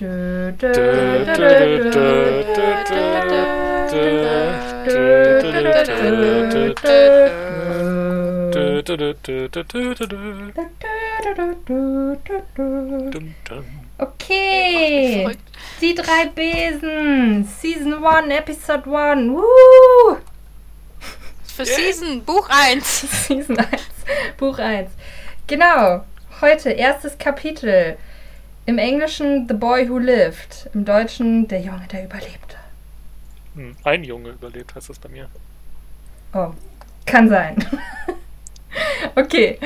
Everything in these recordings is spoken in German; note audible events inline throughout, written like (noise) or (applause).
Okay, die drei Besen, Season 1, Episode 1, Woo! Für Season, Buch 1. Season 1, Buch 1. Genau, heute erstes Kapitel. Im Englischen The Boy Who Lived, im Deutschen Der Junge, der überlebte. Hm, Ein Junge überlebt, heißt das bei mir. Oh, kann sein. (laughs) okay,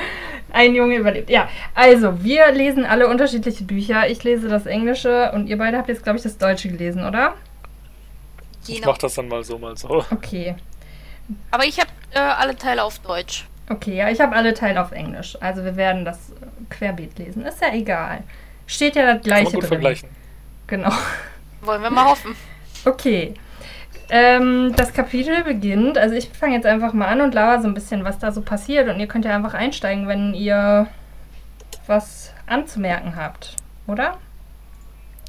ein Junge überlebt. Ja, also wir lesen alle unterschiedliche Bücher. Ich lese das Englische und ihr beide habt jetzt, glaube ich, das Deutsche gelesen, oder? Ich mach das dann mal so, mal so. Okay, Aber ich habe äh, alle Teile auf Deutsch. okay, ja, ich habe alle Teile auf Englisch. Also wir werden das äh, querbeet lesen. Ist ja egal. Steht ja das Kann gleiche man gut drin. vergleichen. Genau. Wollen wir mal hoffen. Okay. Ähm, das Kapitel beginnt, also ich fange jetzt einfach mal an und laber so ein bisschen, was da so passiert. Und ihr könnt ja einfach einsteigen, wenn ihr was anzumerken habt, oder?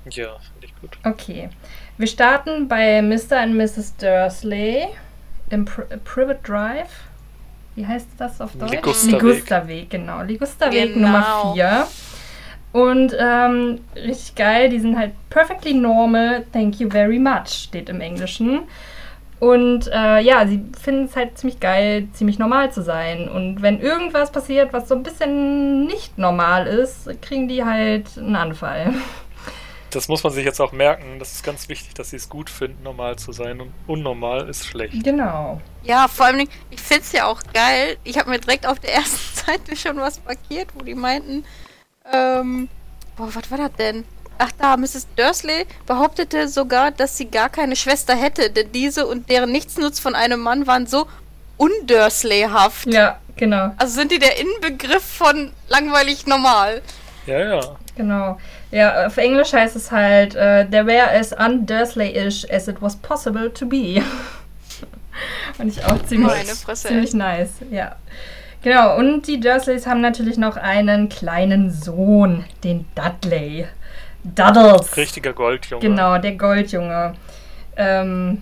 Ja, finde ich gut. Okay. Wir starten bei Mr. und Mrs. Dursley im Pri Private Drive. Wie heißt das auf Deutsch? Ligusterweg. Ligusterweg, genau. Ligusterweg Genau. Nummer 4. Und ähm, richtig geil, die sind halt perfectly normal, thank you very much, steht im Englischen. Und äh, ja, sie finden es halt ziemlich geil, ziemlich normal zu sein. Und wenn irgendwas passiert, was so ein bisschen nicht normal ist, kriegen die halt einen Anfall. (laughs) Das muss man sich jetzt auch merken. Das ist ganz wichtig, dass sie es gut finden, normal zu sein. Und unnormal ist schlecht. Genau. Ja, vor allem, ich finde es ja auch geil. Ich habe mir direkt auf der (laughs) ersten Seite schon was markiert, wo die meinten, ähm, boah, was war das denn? Ach da, Mrs. Dursley behauptete sogar, dass sie gar keine Schwester hätte, denn diese und deren Nichtsnutz von einem Mann waren so undursleyhaft. Ja, genau. Also sind die der Inbegriff von langweilig normal. Ja, ja. Genau. Ja, auf Englisch heißt es halt, äh, there were as undursley-ish as it was possible to be. (laughs) Fand ich auch ziemlich, Meine Fresse, ziemlich nice, ja. Genau, und die Dursleys haben natürlich noch einen kleinen Sohn, den Dudley. Duddles. Richtiger Goldjunge. Genau, der Goldjunge. Ähm,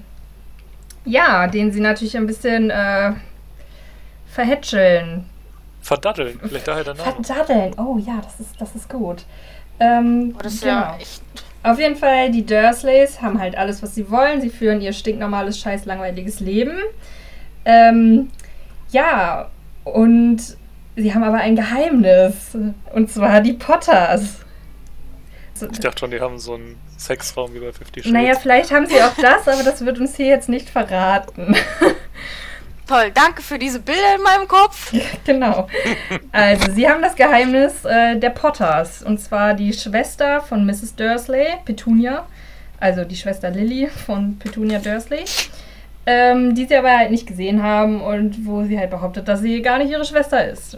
ja, den sie natürlich ein bisschen äh, verhätscheln. Verdaddeln. Vielleicht daher der Name. Verdaddeln. Oh ja, das ist, das ist gut. Ähm, Oh, das ist genau. ja echt. Auf jeden Fall, die Dursleys haben halt alles, was sie wollen. Sie führen ihr stinknormales, scheiß langweiliges Leben. Ähm, ja, und sie haben aber ein Geheimnis. Und zwar die Potters. Ich dachte schon, die haben so einen Sexraum wie bei Fifty Shades. naja, vielleicht haben sie auch das, aber das wird uns hier jetzt nicht verraten. (laughs) Toll, danke für diese Bilder in meinem Kopf. (laughs) genau. Also, sie haben das Geheimnis äh, der Potters. Und zwar die Schwester von Mrs. Dursley, Petunia. Also die Schwester Lily von Petunia Dursley. Ähm, die sie aber halt nicht gesehen haben und wo sie halt behauptet, dass sie gar nicht ihre Schwester ist.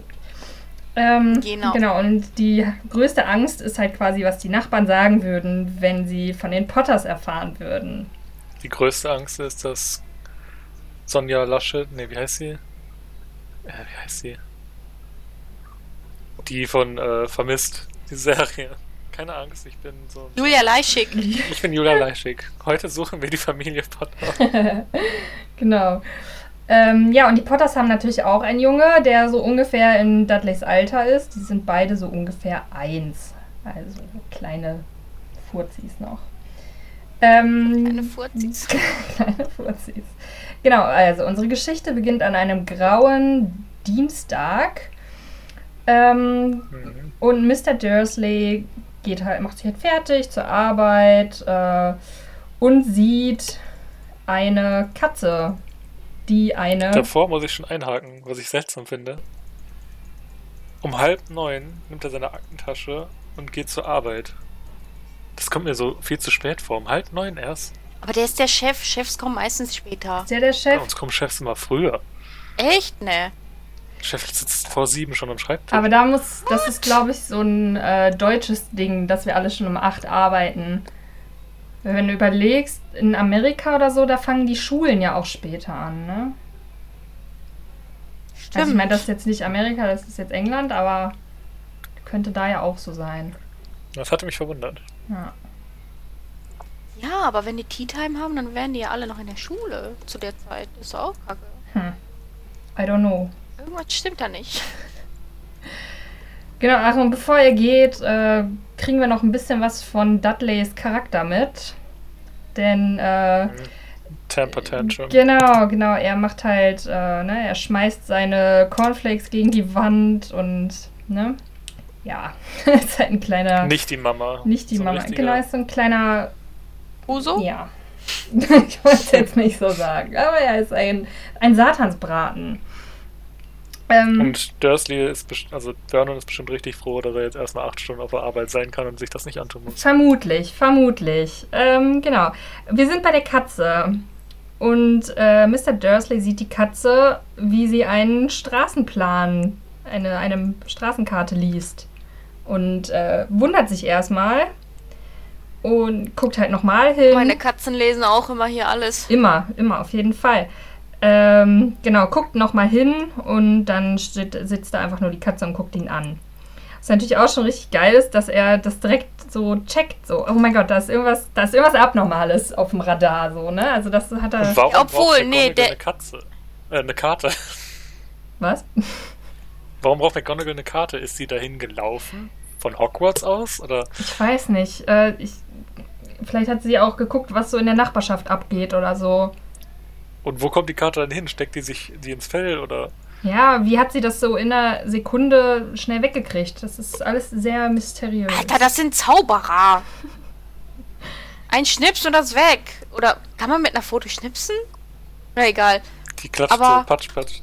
Ähm, Genau. Genau, und die größte Angst ist halt quasi, was die Nachbarn sagen würden, wenn sie von den Potters erfahren würden. Die größte Angst ist, dass Sonja Lasche, nee, wie heißt sie? Äh, wie heißt sie? Die von äh, Vermisst, die Serie. Keine Angst, ich bin so. Julia Leischig. (laughs) Ich bin Julia Leischig. Heute suchen wir die Familie Potter. (laughs) Genau. Ähm, ja, und die Potters haben natürlich auch einen Junge, der so ungefähr in Dudleys Alter ist. Die sind beide so ungefähr eins. Also kleine Furzis noch. Ähm, Eine Furzis. (laughs) kleine Furzis. Genau, also unsere Geschichte beginnt an einem grauen Dienstag. Ähm, Mhm. und Mr. Dursley geht halt, macht sich halt fertig zur Arbeit äh, und sieht eine Katze, die eine. Davor muss ich schon einhaken, was ich seltsam finde. Um halb neun nimmt er seine Aktentasche und geht zur Arbeit. Das kommt mir so viel zu spät vor. Um halb neun erst. Aber der ist der Chef. Chefs kommen meistens später. Ist der der Bei Chef? uns kommen Chefs immer früher. Echt? Ne. Chef sitzt vor sieben schon am Schreibtisch. Aber da muss, das ist glaube ich so ein äh, deutsches Ding, dass wir alle schon um 8 arbeiten. Wenn du überlegst, in Amerika oder so, da fangen die Schulen ja auch später an, ne? Stimmt. Also ich meine, das ist jetzt nicht Amerika, das ist jetzt England, aber könnte da ja auch so sein. das hatte mich verwundert. Ja. Ja, aber wenn die Tea Time haben, dann wären die ja alle noch in der Schule zu der Zeit. Ist doch auch kacke. Hm. I don't know. Irgendwas stimmt da nicht. Genau, ach, und bevor er geht, äh, kriegen wir noch ein bisschen was von Dudleys Charakter mit. Denn, äh, Temper Tantrum. genau, genau, er macht halt, äh, ne, er schmeißt seine Cornflakes gegen die Wand und, ne, ja, (laughs) ist halt ein kleiner, Nicht die Mama. nicht die So Mama, richtiger- genau, ist so ein kleiner, Uso? ja, (laughs) ich wollte es jetzt nicht so sagen, aber er ist ein, ein Satansbraten. Ähm, Und Dursley ist, also Vernon ist bestimmt richtig froh, dass er jetzt erstmal acht Stunden auf der Arbeit sein kann und sich das nicht antun muss. Vermutlich, vermutlich. Ähm, genau. Wir sind bei der Katze. Und äh, Mr. Dursley sieht die Katze, wie sie einen Straßenplan, eine, eine Straßenkarte liest. Und äh, wundert sich erstmal. Und guckt halt nochmal hin. Meine Katzen lesen auch immer hier alles. Immer, immer, auf jeden Fall. Ähm, genau, guckt nochmal hin und dann steht, sitzt da einfach nur die Katze und guckt ihn an. Was natürlich auch schon richtig geil ist, dass er das direkt so checkt, so, oh mein Gott, da ist irgendwas, da ist irgendwas Abnormales auf dem Radar, so, ne? Also das hat er. Und warum Obwohl, braucht nee, McGonagall der- eine Katze? Äh, eine Karte. (laughs) Was? Warum braucht McGonagall eine Karte? Ist sie dahin gelaufen? Von Hogwarts aus? Oder Ich weiß nicht. Äh, ich, vielleicht hat sie auch geguckt, was so in der Nachbarschaft abgeht oder so. Und wo kommt die Karte dann hin? Steckt die sich die ins Fell oder? Ja, wie hat sie das so in einer Sekunde schnell weggekriegt? Das ist alles sehr mysteriös. Alter, das sind Zauberer. Ein Schnips und das weg. Oder kann man mit einer Foto schnipsen? Na egal. Die klatscht Aber- so patsch, patsch.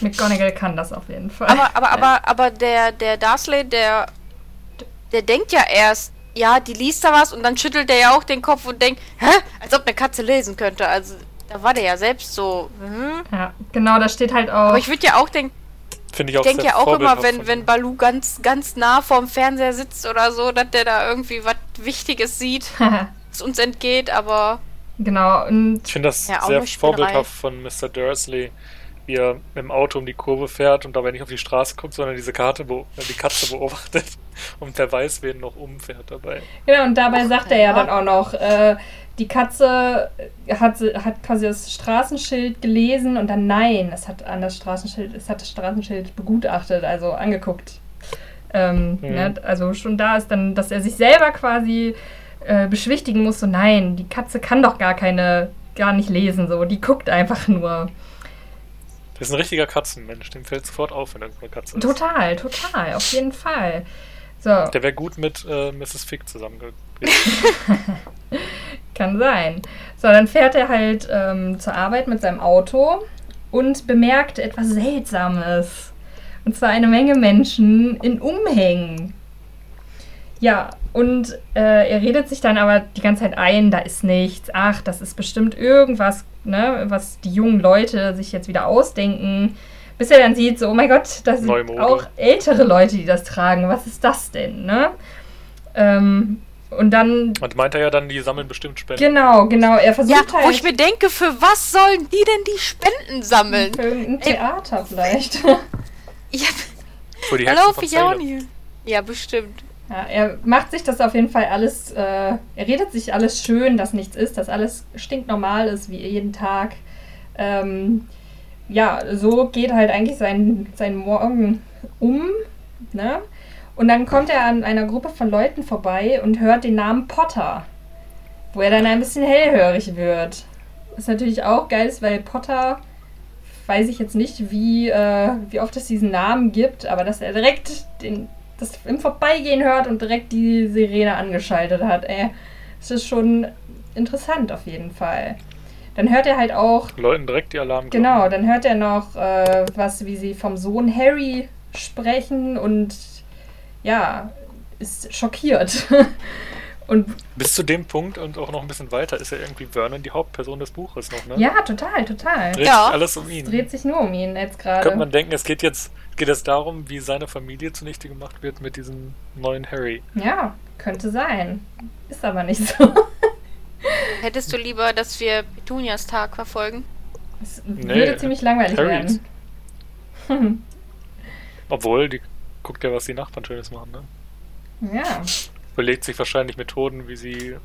McGonagall kann das auf jeden Fall. Aber, aber, aber, aber der, der Dursley, der, der denkt ja erst, ja, die liest da was und dann schüttelt er ja auch den Kopf und denkt, hä? Als ob eine Katze lesen könnte. Also, da war der ja selbst so, hm. Ja, genau, da steht halt auch. Aber ich würde ja auch denken, Finde ich auch ich denke ja auch immer, wenn, wenn. Balu ganz, ganz nah vorm Fernseher sitzt oder so, dass der da irgendwie was Wichtiges sieht, (laughs) was uns entgeht, aber genau, und Ich finde das Ja, auch sehr vorbildhaft von Mr. Dursley, wie er mit dem Auto um die Kurve fährt und dabei nicht auf die Straße guckt, sondern diese Karte, äh, die Katze beobachtet (laughs) und wer weiß, wen noch umfährt dabei. genau, und dabei sagt er ja ja. dann auch noch, äh, die Katze hat, hat quasi das Straßenschild gelesen und dann nein, es hat an das Straßenschild, es hat das Straßenschild begutachtet, also angeguckt. Ähm, Mhm. ne, also schon da ist dann, dass er sich selber quasi äh, beschwichtigen muss, so nein, die Katze kann doch gar keine, gar nicht lesen, so, die guckt einfach nur. Das ist ein richtiger Katzenmensch, dem fällt sofort auf, wenn irgendwo eine Katze ist. Total, total, auf jeden Fall. So. Der wäre gut mit äh, Mrs. Fick zusammen. (laughs) (laughs) Kann sein. So, dann fährt er halt ähm, zur Arbeit mit seinem Auto und bemerkt etwas Seltsames. Und zwar eine Menge Menschen in Umhängen. Ja, und äh, er redet sich dann aber die ganze Zeit ein, da ist nichts. Ach, das ist bestimmt irgendwas, ne, was die jungen Leute sich jetzt wieder ausdenken. Bis er dann sieht, so, oh mein Gott, das sind auch ältere Leute, die das tragen. Was ist das denn, ne? Ähm, und dann Und meint er ja dann, die sammeln bestimmt Spenden. Genau, genau. Er ja, versucht wo halt ich mir denke, für was sollen die denn die Spenden sammeln? für Ey. Theater vielleicht. (laughs) Ja, Für die da laufe ich auch Salem. nie. Ja, bestimmt. ja, er macht sich das auf jeden Fall alles, äh, er redet sich alles schön, dass nichts ist, dass alles stinknormal ist, wie jeden Tag. Ähm, ja, so geht halt eigentlich sein, sein Morgen um, ne? Und dann kommt er an einer Gruppe von Leuten vorbei und hört den Namen Potter, wo er dann ein bisschen hellhörig wird. Was natürlich auch geil ist, weil Potter weiß ich jetzt nicht, wie, äh, wie oft es diesen Namen gibt, aber dass er direkt den, das im Vorbeigehen hört und direkt die Sirene angeschaltet hat, ey. Das ist schon interessant auf jeden Fall. Dann hört er halt auch, Leuten direkt die Alarm. genau, dann hört er noch äh, was, wie sie vom Sohn Harry sprechen und ja, ist schockiert. (laughs) und Bis zu dem Punkt und auch noch ein bisschen weiter ist ja irgendwie Vernon die Hauptperson des Buches noch, ne? ja, total, total. Dreht Ja. sich alles um ihn. Es dreht sich nur um ihn jetzt Könnte gerade. man denken, es geht jetzt geht es darum, wie seine Familie zunichte gemacht wird mit diesem neuen Harry. Ja, könnte sein. Ist aber nicht so. (laughs) Hättest du lieber, dass wir Petunias Tag verfolgen? Es Nee, würde ziemlich langweilig Harrys. werden. (laughs) Obwohl, die guckt ja, was die Nachbarn Schönes machen, ne? ja. Überlegt sich wahrscheinlich Methoden, wie sie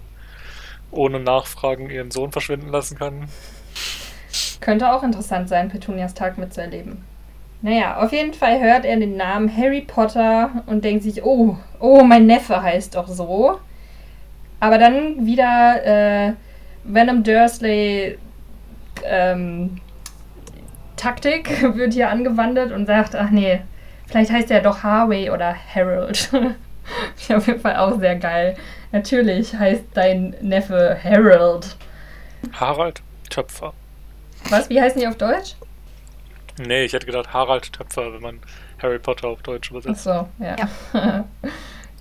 ohne Nachfragen ihren Sohn verschwinden lassen kann. Könnte auch interessant sein, Petunias Tag mitzuerleben. Naja, auf jeden Fall hört er den Namen Harry Potter und denkt sich, oh, oh, mein Neffe heißt doch so. Aber dann wieder äh, Venom Dursley ähm, Taktik (laughs) wird hier angewandt und sagt, ach nee, vielleicht heißt er doch Harvey oder Harold. (laughs) ich auf jeden Fall auch sehr geil. Natürlich heißt dein Neffe Harold. Harald Töpfer. Was? Wie heißen die auf Deutsch? Nee, ich hätte gedacht Harald Töpfer, wenn man Harry Potter auf Deutsch Ach übersetzt. so, ja. (laughs)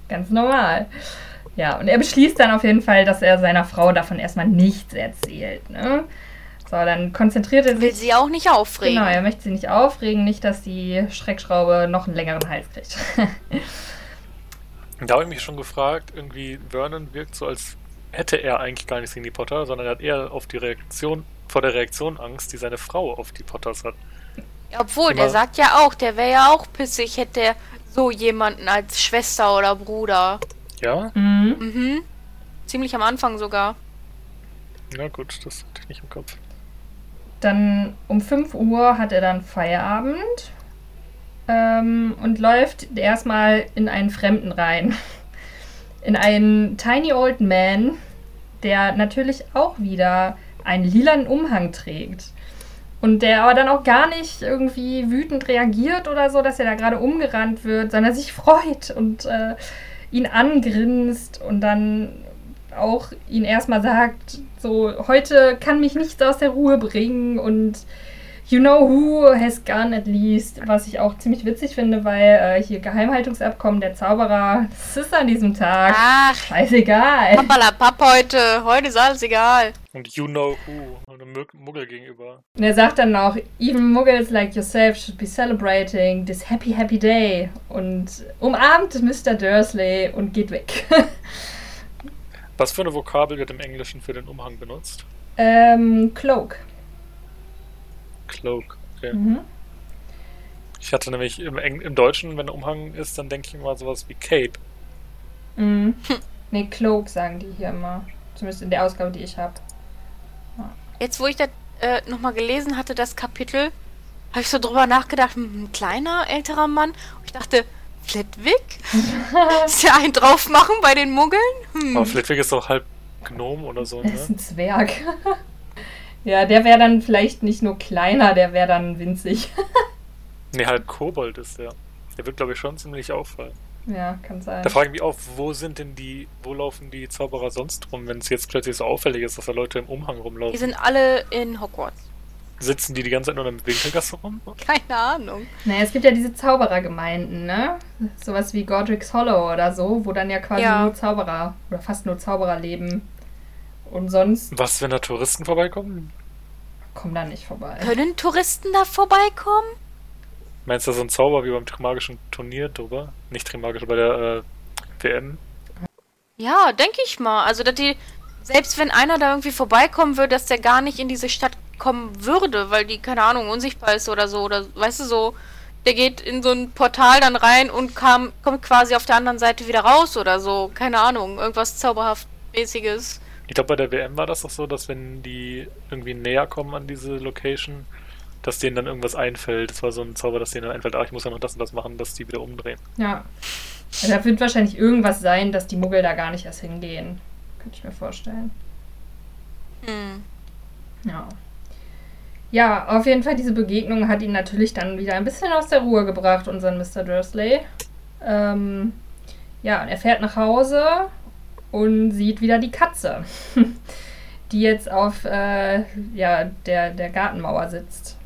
Ganz normal. Ja, und er beschließt dann auf jeden Fall, dass er seiner Frau davon erstmal nichts erzählt. Ne? So, dann konzentriert er Will sich. sie auch nicht aufregen. Genau, er möchte sie nicht aufregen, nicht, dass die Schreckschraube noch einen längeren Hals kriegt. Da habe ich mich schon gefragt, irgendwie Vernon wirkt so, als hätte er eigentlich gar nichts gegen die Potter, sondern er hat eher auf die Reaktion, vor der Reaktion Angst, die seine Frau auf die Potters hat. Obwohl, Immer- der sagt ja auch, der wäre ja auch pissig, hätte er so jemanden als Schwester oder Bruder. Ja? mhm. Mhm. Ziemlich am Anfang sogar. Na gut, das hatte ich nicht im Kopf. Dann um 5 Uhr hat er dann Feierabend ähm, und läuft erstmal in einen Fremden rein. (laughs) In einen Tiny Old Man, der natürlich auch wieder einen lilanen Umhang trägt. Und der aber dann auch gar nicht irgendwie wütend reagiert oder so, dass er da gerade umgerannt wird, sondern sich (laughs) freut und äh, ihn angrinst und dann auch ihn erstmal sagt, so, heute kann mich nichts aus der Ruhe bringen und you know who has gone at least, was ich auch ziemlich witzig finde, weil äh, hier Geheimhaltungsabkommen der Zauberer, das ist an diesem Tag. Ach, Scheißegal. Pappalapapp heute. Heute ist alles egal. Und You Know Who, einem Mug- Muggel gegenüber. Und er sagt dann auch, even Muggles like yourself should be celebrating this happy, happy day. Und umarmt Mr. Dursley und geht weg. (laughs) Was für eine Vokabel wird im Englischen für den Umhang benutzt? ähm, Cloak. Cloak. Okay. Mhm. Ich hatte nämlich im, Eng im Deutschen, wenn Umhang ist, dann denke ich immer sowas wie Cape. Mhm. (laughs) Nee, Cloak sagen die hier immer. Zumindest in der Ausgabe, die ich habe. Jetzt, wo ich das äh, nochmal gelesen hatte, das Kapitel, habe ich so drüber nachgedacht, hm, ein kleiner, älterer Mann. Und ich dachte, Flitwick? Ist ja ein drauf machen bei den Muggeln? Hm. Aber Flitwick ist doch halb Gnome oder so, Er ist ne? ein Zwerg. (laughs) ja, der wäre dann vielleicht nicht nur kleiner, der wäre dann winzig. (laughs) Ne, halb Kobold ist der. Der wird, glaube ich, schon ziemlich auffallen. ja, kann sein. Da frage ich mich auch, wo sind denn die, wo laufen die Zauberer sonst rum, wenn es jetzt plötzlich so auffällig ist, dass da Leute im Umhang Die rumlaufen? sind alle in Hogwarts. Sitzen die die ganze Zeit nur in der Winkelgasse rum? (laughs) Keine Ahnung. Naja, es gibt ja diese Zauberergemeinden, ne? Sowas wie Godric's Hollow oder so, wo dann ja quasi Ja. nur Zauberer oder fast nur Zauberer leben. Und sonst Was, wenn da Touristen vorbeikommen? kommen da nicht vorbei. Können Touristen da vorbeikommen? Meinst du so ein Zauber wie beim Trimagischen Turnier drüber? Nicht Trimagisch, bei der äh, WM? Ja, denke ich mal. Also, dass die, selbst wenn einer da irgendwie vorbeikommen würde, dass der gar nicht in diese Stadt kommen würde, weil die, keine Ahnung, unsichtbar ist oder so. Oder, weißt du, so, der geht in so ein Portal dann rein und kam, kommt quasi auf der anderen Seite wieder raus oder so. Keine Ahnung, irgendwas zauberhaft-mäßiges. Ich glaube, bei der WM war das doch so, dass wenn die irgendwie näher kommen an diese Location, dass denen dann irgendwas einfällt. Das war so ein Zauber, dass denen dann einfällt, ah, ich muss ja noch das und das machen, dass die wieder umdrehen. Ja. Also da wird wahrscheinlich irgendwas sein, dass die Muggel da gar nicht erst hingehen. Könnte ich mir vorstellen. Hm. Ja. Ja, auf jeden Fall, diese Begegnung hat ihn natürlich dann wieder ein bisschen aus der Ruhe gebracht, unseren Mr. Dursley. Ähm, ja, er fährt nach Hause und sieht wieder die Katze, (laughs) die jetzt auf äh, ja, der, der Gartenmauer sitzt.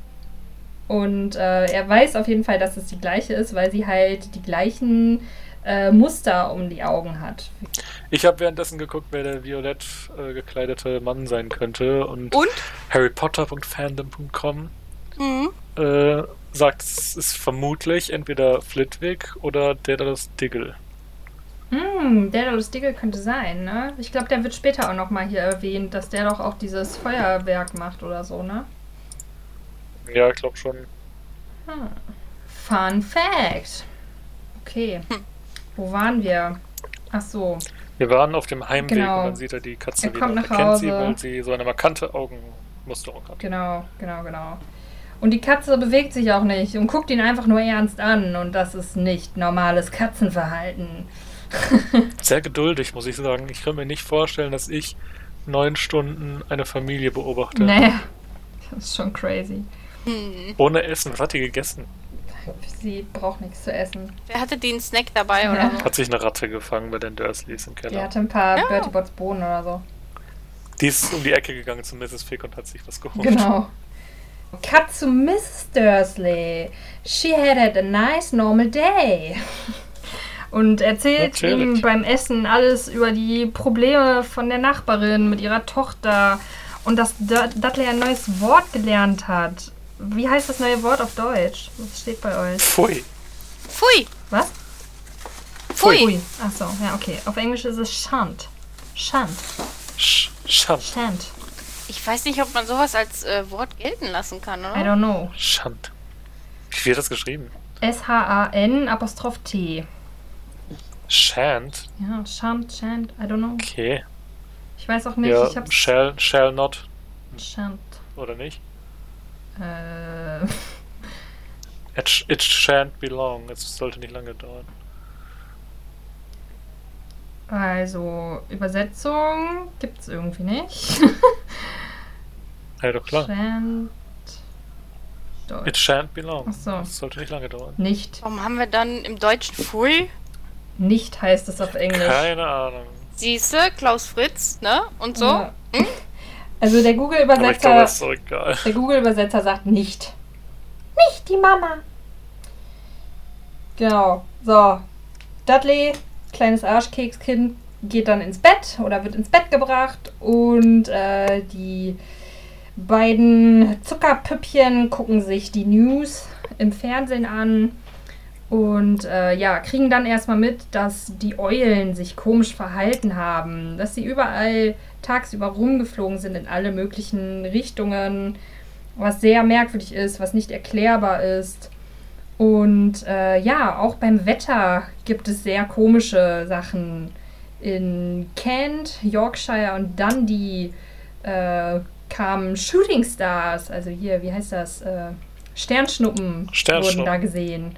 Und äh, er weiß auf jeden Fall, dass es die gleiche ist, weil sie halt die gleichen äh, Muster um die Augen hat. Ich habe währenddessen geguckt, wer der violett äh, gekleidete Mann sein könnte und, Und? harrypotter.fandom.com Mhm. äh, sagt, es ist vermutlich entweder Flitwick oder Daedalus Diggle. Hm, der Daedalus Diggle könnte sein, ne? Ich glaube, der wird später auch nochmal hier erwähnt, dass der doch auch dieses Feuerwerk macht oder so, ne? Ja, ich glaube schon. Hm. Fun Fact. Okay. Wo waren wir? Ach so. Wir waren auf dem Heimweg Genau. und dann sieht er die Katze Er wieder. kommt nach erkennt sie, Hause. weil sie so eine markante Augenmusterung hat. Genau, genau, genau. Und die Katze bewegt sich auch nicht und guckt ihn einfach nur ernst an. Und das ist nicht normales Katzenverhalten. (laughs) Sehr geduldig, muss ich sagen. Ich kann mir nicht vorstellen, dass ich neun Stunden eine Familie beobachte. Nee, das ist schon crazy. Hm. Ohne Essen. Was hat die gegessen? Sie braucht nichts zu essen. Wer hatte den Snack dabei Ja. oder so? Hat sich eine Ratte gefangen bei den Dursleys im Die Keller. hatte ein paar Ja. Bertie Bots Bohnen oder so. Die ist um die Ecke gegangen zu Mrs. Fick und hat sich was geholt. Genau. Cut zu Mrs. Dursley. She had had a nice normal day. Und erzählt Natürlich. ihm beim Essen alles über die Probleme von der Nachbarin mit ihrer Tochter und dass Dud- Dudley ein neues Wort gelernt hat. Wie heißt das neue Wort auf Deutsch? Was steht bei euch? Pfui. Pfui! Was? Pfui! Ui. Achso, ja, okay. Auf Englisch ist es Shunt. Shunt. Sch Schand. Shunt. Ich weiß nicht, ob man sowas als äh, Wort gelten lassen kann, I oder? don't know. Schand. Wie wird das geschrieben? S-H-A-N Apostroph T. Shant. Ja, Shunt, Shunt, I don't know. Okay. Ich weiß auch nicht, ja, ich hab's. shall, shall not. Shunt. Oder nicht? Äh, It, sh- it shan't be long. Es sollte nicht lange dauern. also, Übersetzung gibt's irgendwie nicht. Ja, doch klar. Shunt. It shan't be long. Ach so. Es sollte nicht lange dauern. Nicht. Warum haben wir dann im Deutschen Pfui? Nicht heißt es auf Englisch. Keine Ahnung. Siehste, Klaus Fritz, ne? Und so. Ja. Also der Google-Übersetzer so der Google-Übersetzer sagt nicht. Nicht die Mama. Genau. So. Dudley, kleines Arschkekskind, geht dann ins Bett oder wird ins Bett gebracht und äh, die beiden Zuckerpüppchen gucken sich die News im Fernsehen an und äh, ja, kriegen dann erstmal mit, dass die Eulen sich komisch verhalten haben, dass sie überall tagsüber rumgeflogen sind in alle möglichen Richtungen, was sehr merkwürdig ist, was nicht erklärbar ist. Und äh, ja, auch beim Wetter gibt es sehr komische Sachen. In Kent, Yorkshire und Dundee äh, kamen Shooting Stars, also hier, wie heißt das? Äh, Sternschnuppen, Sternschnuppen. wurden da gesehen.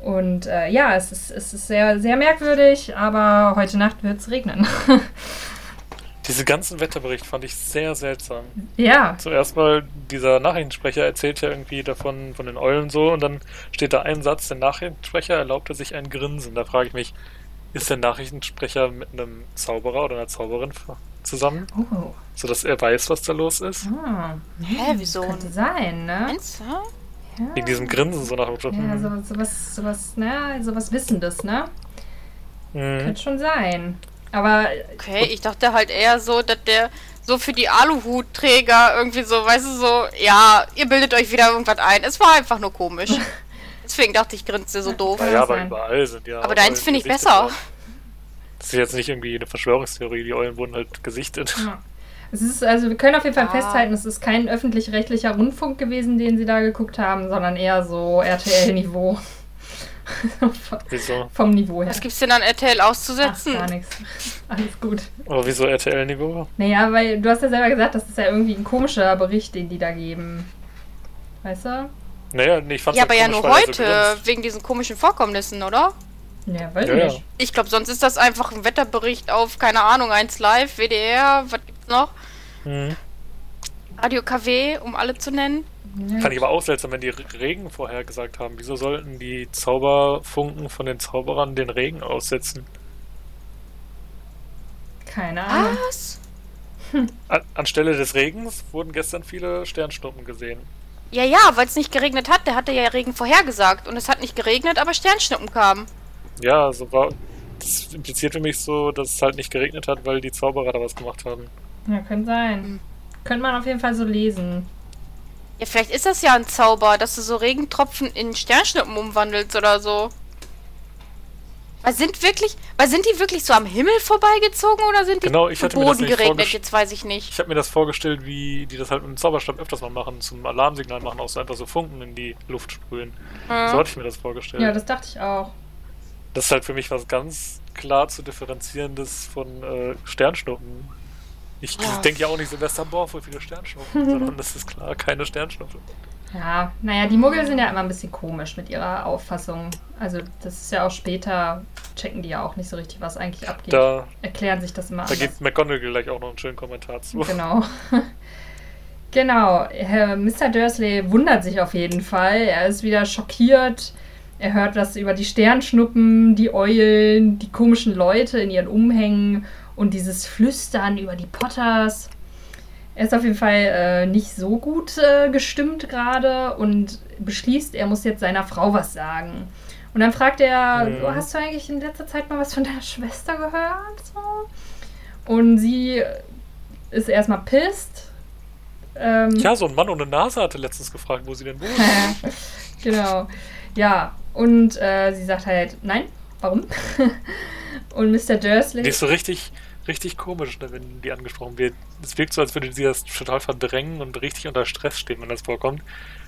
Und äh, ja, es ist, es ist sehr, sehr merkwürdig, aber heute Nacht wird es regnen. (laughs) Diese ganzen Wetterberichte fand ich sehr seltsam. ja, Zuerst mal, dieser Nachrichtensprecher erzählt ja irgendwie davon, von den Eulen so, und dann steht da ein Satz, der Nachrichtensprecher erlaubte sich ein Grinsen. Da frage ich mich, ist der Nachrichtensprecher mit einem Zauberer oder einer Zauberin zusammen, oh, sodass er weiß, was da los ist? ah, Hä, wieso? könnte sein, ne? Meinst du? Ja. Wegen diesem Grinsen so nach dem Motto, Ja, hm, sowas, sowas, sowas, ne, sowas Wissendes, ne? hm. Könnte schon sein. Aber Okay, ich dachte halt eher so, dass der so für die Aluhutträger irgendwie so, weißt du, so, ja, ihr bildet euch wieder irgendwas ein. Es war einfach nur komisch. (laughs) Deswegen dachte ich, grinste so doof. Ja, auch aber sein. überall sind ja. Aber deins finde ich besser. Das ist jetzt nicht irgendwie eine Verschwörungstheorie, die Eulen wurden halt gesichtet. ja. es ist, also wir können auf jeden Fall Ah. festhalten, es ist kein öffentlich-rechtlicher Rundfunk gewesen, den sie da geguckt haben, sondern eher so RTL-Niveau. (laughs) Wieso? Vom Niveau her. Was gibt's denn an RTL Ach, auszusetzen? gar nichts. Alles gut. Aber wieso RTL-Niveau? Naja, weil du hast ja selber gesagt, das ist ja irgendwie ein komischer Bericht, den die da geben. Weißt du? Naja, nee, ich fand's Ja, halt aber ja komisch, nur er so heute, grinst. wegen diesen komischen Vorkommnissen, oder? Ja, weiß Ja, ja. nicht. Ich glaube, sonst ist das einfach ein Wetterbericht auf, keine Ahnung, 1 Live, WDR, was gibt's noch? Hm. Radio KW, um alle zu nennen. Ja, Fand ich aber auch seltsam, wenn die Regen vorhergesagt haben. Wieso sollten die Zauberfunken von den Zauberern den Regen aussetzen? Keine Ahnung. Was? An, anstelle des Regens wurden gestern viele Sternschnuppen gesehen. Ja, ja, weil es nicht geregnet hat. Der hatte ja Regen vorhergesagt. Und es hat nicht geregnet, aber Sternschnuppen kamen. Ja, so war. Das impliziert für mich so, dass es halt nicht geregnet hat, weil die Zauberer da was gemacht haben. Ja, könnte sein. Hm. Könnte man auf jeden Fall so lesen. Ja, vielleicht ist das ja ein Zauber, dass du so Regentropfen in Sternschnuppen umwandelst oder so. Weil sind wirklich, weil sind die wirklich so am Himmel vorbeigezogen oder sind die Genau, ich vom hatte mir das Boden geregnet? Jetzt weiß ich nicht. Ich habe mir das vorgestellt, wie die das halt mit dem Zauberstab öfters mal machen, zum Alarmsignal machen, auch so einfach so Funken in die Luft sprühen. So Hm. hatte ich mir das vorgestellt. Ja, das dachte ich auch. Das ist halt für mich was ganz klar zu differenzierendes von äh, Sternschnuppen. Ich Ja. denke ja auch nicht Silvester, boah, voll viele Sternschnuppen, (laughs) sondern das ist klar keine Sternschnuppe. Ja, naja, die Muggel sind ja immer ein bisschen komisch mit ihrer Auffassung. Also das ist ja auch später, checken die ja auch nicht so richtig, was eigentlich abgeht. Da, Erklären sich das immer da anders. gibt McGonagall gleich auch noch einen schönen Kommentar zu. Genau. (laughs) genau. Herr Mr. Dursley wundert sich auf jeden Fall. Er ist wieder schockiert. Er hört was über die Sternschnuppen, die Eulen, die komischen Leute in ihren Umhängen und dieses Flüstern über die Potters. Er ist auf jeden Fall äh, nicht so gut äh, gestimmt gerade und beschließt, er muss jetzt seiner Frau was sagen. Und dann fragt er, Mhm. so, hast du eigentlich in letzter Zeit mal was von deiner Schwester gehört? So? Und sie ist erstmal pisst. Ähm, Ja, so ein Mann ohne Nase hatte letztens gefragt, wo sie denn wohnt. (laughs) genau. Ja, und äh, sie sagt halt, nein, warum? (laughs) und Mr. Dursley. Ist so richtig, richtig komisch, ne, wenn die angesprochen wird. Es wirkt so, als würde sie das total verdrängen und richtig unter Stress stehen, wenn das vorkommt.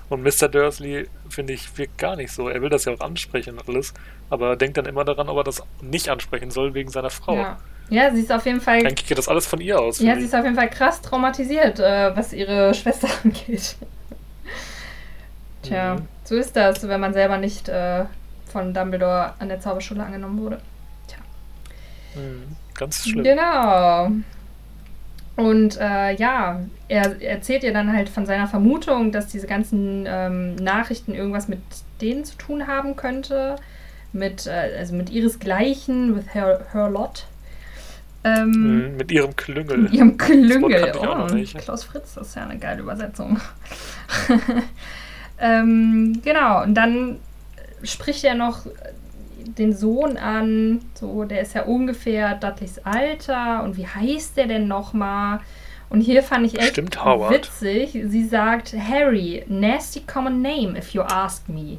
Und Mr. Dursley, finde ich, wirkt gar nicht so. Er will das ja auch ansprechen und alles, aber denkt dann immer daran, ob er das nicht ansprechen soll wegen seiner Frau. Ja. ja, sie ist auf jeden Fall. Eigentlich geht das alles von ihr aus. Ja, sie ich. ist auf jeden Fall krass traumatisiert, äh, was ihre (laughs) Schwester angeht. Tja, Mhm. so ist das, wenn man selber nicht äh, von Dumbledore an der Zauberschule angenommen wurde. Mhm, Ganz schlimm. Genau. Und äh, ja, er erzählt ihr dann halt von seiner Vermutung, dass diese ganzen ähm, Nachrichten irgendwas mit denen zu tun haben könnte. Mit, äh, also mit ihresgleichen, with her, her lot. Ähm, Mhm, Mit ihrem Klüngel. mit ihrem Klüngel. Oh, noch nicht. Klaus Fritz, das ist ja eine geile Übersetzung. (laughs) ähm, genau, und dann spricht er noch den Sohn an, so, der ist ja ungefähr Dudleys Alter und wie heißt der denn nochmal? Und hier fand ich echt Stimmt, witzig. Sie sagt, Harry, nasty common name, if you ask me.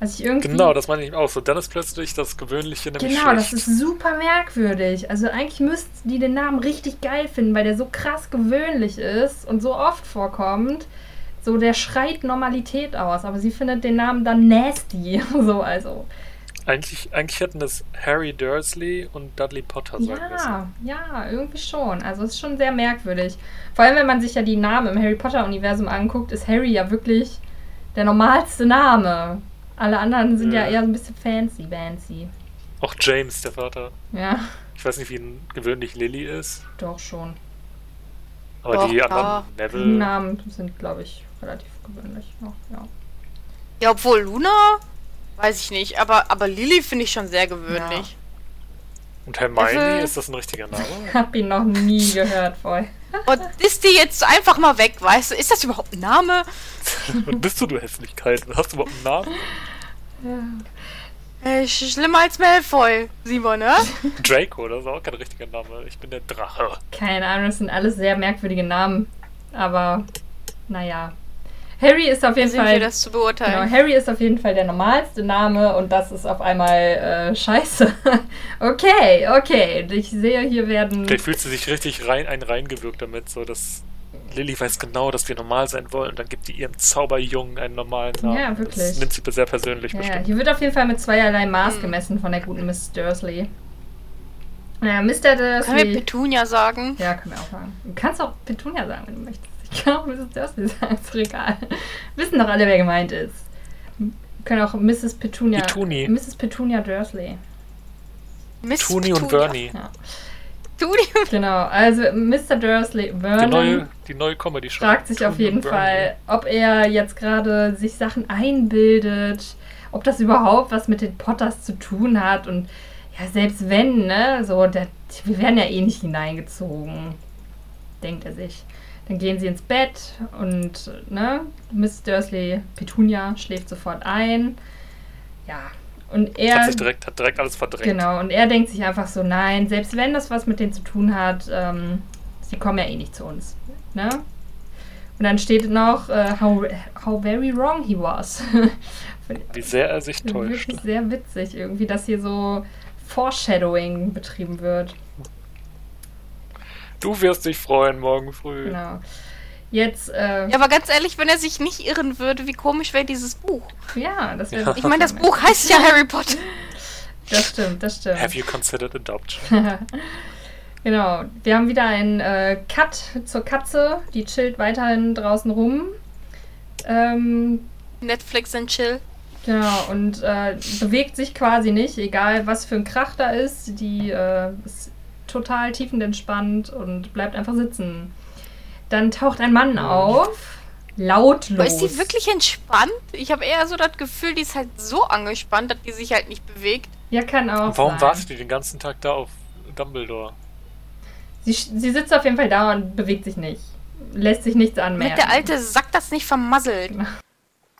Was ich irgendwie Genau, das meine ich auch so. Dann ist plötzlich das Gewöhnliche nämlich Genau, das schlecht. ist super merkwürdig. Also eigentlich müssten die den Namen richtig geil finden, weil der so krass gewöhnlich ist und so oft vorkommt. So, der schreit Normalität aus, aber sie findet den Namen dann nasty. (laughs) So, also. Eigentlich, eigentlich hätten das Harry Dursley und Dudley Potter sein müssen. Ja, ja, irgendwie schon. Also es ist schon sehr merkwürdig. Vor allem, wenn man sich ja die Namen im Harry Potter-Universum anguckt, ist Harry ja wirklich der normalste Name. Alle anderen sind ja, Ja. eher so ein bisschen fancy, fancy. Auch James, der Vater. Ja, Ich weiß nicht, wie ein gewöhnlich Lily ist, doch schon. aber Doch, die ja. anderen Die. Namen sind, glaube ich, relativ gewöhnlich noch, ja. Ja, obwohl Luna, weiß ich nicht, aber, aber Lily finde ich schon sehr gewöhnlich. Und Hermione, Neville. ist das ein richtiger Name? (laughs) Hab ihn noch nie (laughs) gehört vorher. Und ist die jetzt einfach mal weg, weißt du? Ist das überhaupt ein Name? (laughs) Und bist du, du Hässlichkeit? Hast du überhaupt einen Namen? Äh, sch- schlimmer als Malfoy, Simon, ne? Draco, das ist auch kein richtiger Name. Ich bin der Drache. Keine Ahnung, das sind alles sehr merkwürdige Namen. Aber, naja. Harry ist auf jeden Sind wir Fall. das zu Genau, beurteilen? Harry ist auf jeden Fall der normalste Name und das ist auf einmal äh, scheiße. (laughs) okay, okay. Ich sehe, hier werden. Vielleicht fühlt sie sich richtig rein, ein reingewirkt damit, so dass Lilly weiß genau, dass wir normal sein wollen und dann gibt die ihrem Zauberjungen einen normalen Namen. Ja, wirklich. Das nimmt sie sehr persönlich Ja, bestimmt. hier wird auf jeden Fall mit zweierlei Maß Hm. gemessen von der guten Miss Dursley. Ja, Mr. Können wir Dursley. Petunia sagen? Ja, können wir auch sagen. Du kannst auch Petunia sagen, wenn du möchtest. Ich kann auch Mrs. Dursley sagen, ist doch egal. Wissen doch alle, wer gemeint ist. Wir können auch Mrs. Petunia. Petuni. Mrs. Petunia Dursley. Miss Tuni und Petunia. Bernie. Ja. Tuni und Genau, also Mr. Dursley, Die Vernon, neue, die neue comedy -Show. fragt sich auf Tuni jeden und Bernie. Fall, ob er jetzt gerade sich Sachen einbildet, ob das überhaupt was mit den Potters zu tun hat und ja, selbst wenn, ne, so, der, wir werden ja eh nicht hineingezogen, denkt er sich. Dann gehen sie ins Bett und, ne, Miss Dursley, Petunia, schläft sofort ein. Ja, und er... Hat sich direkt, hat direkt alles verdrängt. Genau, und er denkt sich einfach so, nein, selbst wenn das was mit denen zu tun hat, ähm, sie kommen ja eh nicht zu uns. Ne? Und dann steht noch, äh, how, how very wrong he was. (laughs) Wie sehr er sich täuscht. Wirklich sehr witzig irgendwie, dass hier so Foreshadowing betrieben wird. Du wirst dich freuen morgen früh. Genau. Jetzt, äh, Ja, aber ganz ehrlich, wenn er sich nicht irren würde, wie komisch wäre dieses Buch? ja, das wäre Ja. Ich meine, das Buch heißt ja Harry Potter. (laughs) Das stimmt, das stimmt. Have you considered adoption? (laughs) genau. Wir haben wieder einen äh, Cut zur Katze. Die chillt weiterhin draußen rum. Ähm, Netflix and chill. genau, und äh, bewegt sich quasi nicht, egal was für ein Krach da ist. Die äh, ist total tiefenentspannt und bleibt einfach sitzen. Dann taucht ein Mann auf. Lautlos. Aber ist die wirklich entspannt? Ich habe eher so das Gefühl, die ist halt so angespannt, dass die sich halt nicht bewegt. Ja, kann auch. Warum sein. wartet die den ganzen Tag da auf Dumbledore? Sie, sie sitzt auf jeden Fall da und bewegt sich nicht. Lässt sich nichts anmerken. Mit der alte Sack das nicht vermasselt. (laughs)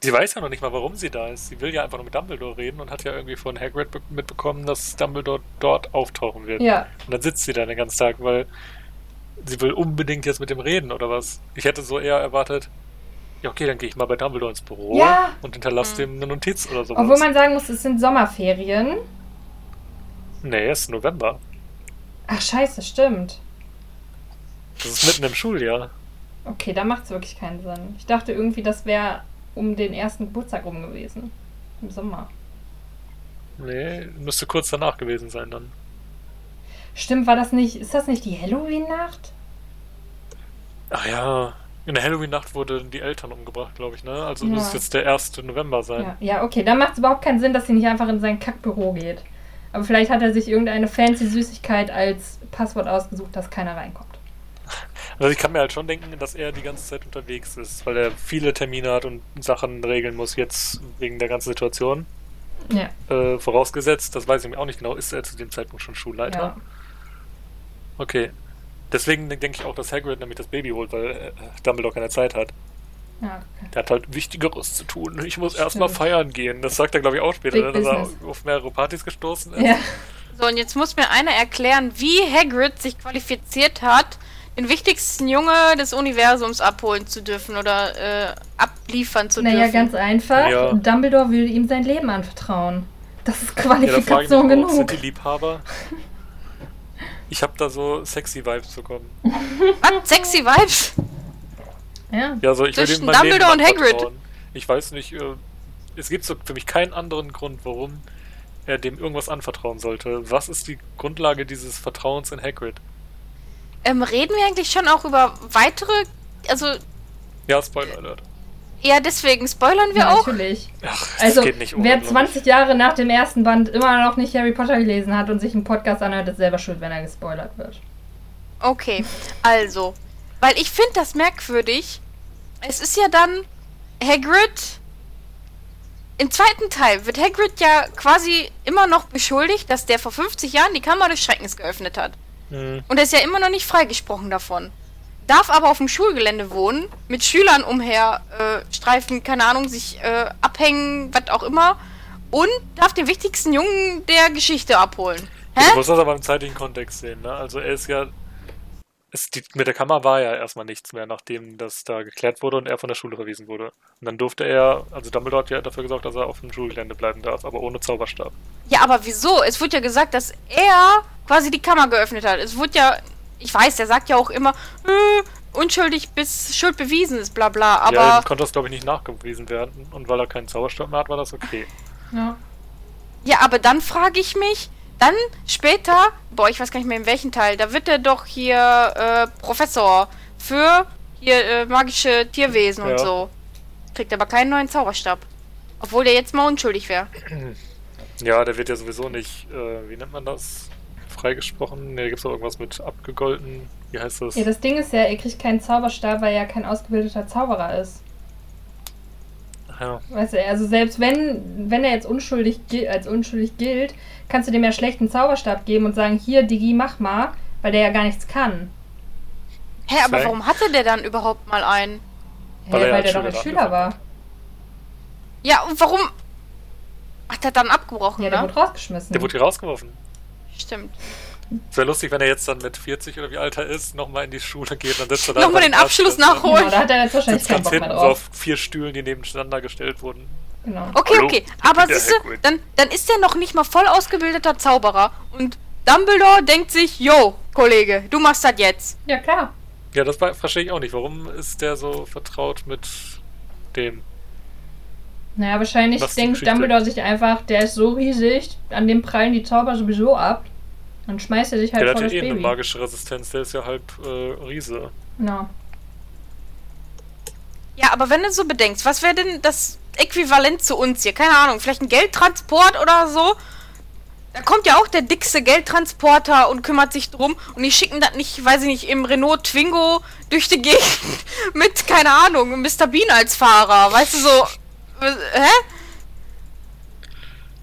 Sie weiß ja noch nicht mal, warum sie da ist. Sie will ja einfach nur mit Dumbledore reden und hat ja irgendwie von Hagrid be- mitbekommen, dass Dumbledore dort auftauchen wird. Ja, Und dann sitzt sie da den ganzen Tag, weil sie will unbedingt jetzt mit dem reden oder was. Ich hätte so eher erwartet, ja okay, dann gehe ich mal bei Dumbledore ins Büro Ja. und hinterlasse Mhm. dem eine Notiz oder sowas. obwohl man sagen muss, es sind Sommerferien. nee, es ist November. Ach, scheiße, stimmt. Das ist mitten im Schuljahr. Okay, da macht es wirklich keinen Sinn. Ich dachte irgendwie, das wäre um den ersten Geburtstag rum gewesen. Im Sommer. Nee, müsste kurz danach gewesen sein dann. Stimmt, war das nicht. Ist das nicht die Halloween-Nacht? Ach ja, in der Halloween-Nacht wurden die Eltern umgebracht, glaube ich, ne? Also Ja. muss jetzt der 1. November sein. Ja, ja, okay, dann macht es überhaupt keinen Sinn, dass sie nicht einfach in sein Kackbüro geht. Aber vielleicht hat er sich irgendeine fancy Süßigkeit als Passwort ausgesucht, dass keiner reinkommt. Also ich kann mir halt schon denken, dass er die ganze Zeit unterwegs ist, weil er viele Termine hat und Sachen regeln muss, jetzt wegen der ganzen Situation. Ja, Äh, vorausgesetzt, das weiß ich mir auch nicht genau, ist er zu dem Zeitpunkt schon Schulleiter? ja. Okay. Deswegen denke ich auch, dass Hagrid nämlich das Baby holt, weil äh, Dumbledore keine Zeit hat. ja okay. Der hat halt Wichtigeres zu tun. Ich muss erstmal feiern gehen. Das sagt er, glaube ich, auch später, Big ne, dass er auf mehrere Partys gestoßen ist. ja. So, und jetzt muss mir einer erklären, wie Hagrid sich qualifiziert hat, den wichtigsten Junge des Universums abholen zu dürfen oder äh, abliefern zu Naja, dürfen. ganz einfach. Ja. Dumbledore will ihm sein Leben anvertrauen. Das ist Ja, Qualifikation auch, genug. sind die Liebhaber? Ich habe da so sexy Vibes bekommen. (laughs) Was? Sexy Vibes? Ja. Ja, so ich will Zwischen dem mein Leben Dumbledore und Hagrid. anvertrauen. Ich weiß nicht, äh, es gibt so für mich keinen anderen Grund, warum er dem irgendwas anvertrauen sollte. Was ist die Grundlage dieses Vertrauens in Hagrid? Ähm, reden wir eigentlich schon auch über weitere, also, Ja, Spoiler Alert. ja, deswegen spoilern wir Ja, auch. natürlich. Ach, das Also, geht nicht ohne, wer glaub ich. 20 Jahre nach dem ersten Band immer noch nicht Harry Potter gelesen hat und sich einen Podcast anhört, ist selber schuld, wenn er gespoilert wird. Okay, also, weil ich finde das merkwürdig. Es ist ja dann Hagrid. Im zweiten Teil wird Hagrid ja quasi immer noch beschuldigt, dass der vor 50 Jahren die Kammer des Schreckens geöffnet hat. Hm, Und er ist ja immer noch nicht freigesprochen davon. Darf aber auf dem Schulgelände wohnen, mit Schülern umher äh, streifen, keine Ahnung, sich äh, abhängen, was auch immer. Und darf den wichtigsten Jungen der Geschichte abholen. Du Hä? musst das aber im zeitlichen Kontext sehen, ne? Also er ist ja. Es, die, mit der Kammer war ja erstmal nichts mehr, nachdem das da geklärt wurde und er von der Schule verwiesen wurde. Und dann durfte er, also Dumbledore hat ja dafür gesorgt, dass er auf dem Schulgelände bleiben darf, aber ohne Zauberstab. Ja, aber wieso? Es wurde ja gesagt, dass er quasi die Kammer geöffnet hat. Es wurde ja, ich weiß, der sagt ja auch immer, äh, unschuldig bis Schuld bewiesen ist, bla bla. Aber ja, konnte das, glaube ich, nicht nachgewiesen werden. Und weil er keinen Zauberstab mehr hat, war das okay. Ja. ja, aber dann frage ich mich, dann später, boah, ich weiß gar nicht mehr in welchem Teil, da wird er doch hier äh, Professor für hier äh, magische Tierwesen Ja. und so. Kriegt aber keinen neuen Zauberstab. Obwohl der jetzt mal unschuldig wäre. Ja, der wird ja sowieso nicht, äh, wie nennt man das? Freigesprochen? Ne, da gibt es auch irgendwas mit abgegolten. Wie heißt das? ja, das Ding ist ja, er kriegt keinen Zauberstab, weil er kein ausgebildeter Zauberer ist. Ja. Weißt du, also selbst wenn, wenn er jetzt unschuldig als unschuldig gilt, kannst du dem ja schlecht einen Zauberstab geben und sagen, hier, Digi, mach mal, weil der ja gar nichts kann. Hä, aber Zwei. warum hatte der dann überhaupt mal einen? Hä, Weil weil, er als der doch als Schüler war. Ja, und warum hat er dann abgebrochen, Ja, der ne? wurde rausgeschmissen. Der wurde hier rausgeworfen. Stimmt. Es wäre lustig, wenn er jetzt dann mit 40 oder wie alt er ist, nochmal in die Schule geht. Dann sitzt er da. Nochmal den Abschluss nachholen. Genau, da hat er jetzt wahrscheinlich Sitzt keinen ganz Bock mehr hinten so auf drauf. vier Stühlen, die nebeneinander gestellt wurden. Genau. Okay, Hallo, okay. Aber der siehste, Hagrid. dann, dann ist er noch nicht mal voll ausgebildeter Zauberer. Und Dumbledore denkt sich, yo, Kollege, du machst das jetzt. Ja, klar. Ja, das verstehe ich auch nicht. Warum ist der so vertraut mit dem? Naja, wahrscheinlich denkt? Dumbledore sich einfach, der ist so riesig, an dem prallen die Zauber sowieso ab. Dann schmeißt er sich halt Der vor hat das ja eh eine Baby. magische Resistenz, der ist ja halb äh, Riese. Genau. Ja, aber wenn du so bedenkst, was wäre denn das Äquivalent zu uns hier? Keine Ahnung, vielleicht ein Geldtransport oder so? Da kommt ja auch der dickste Geldtransporter und kümmert sich drum und die schicken das nicht, weiß ich nicht, im Renault Twingo durch die Gegend (laughs) mit, keine Ahnung, Mr. Bean als Fahrer. Weißt du so, äh, hä?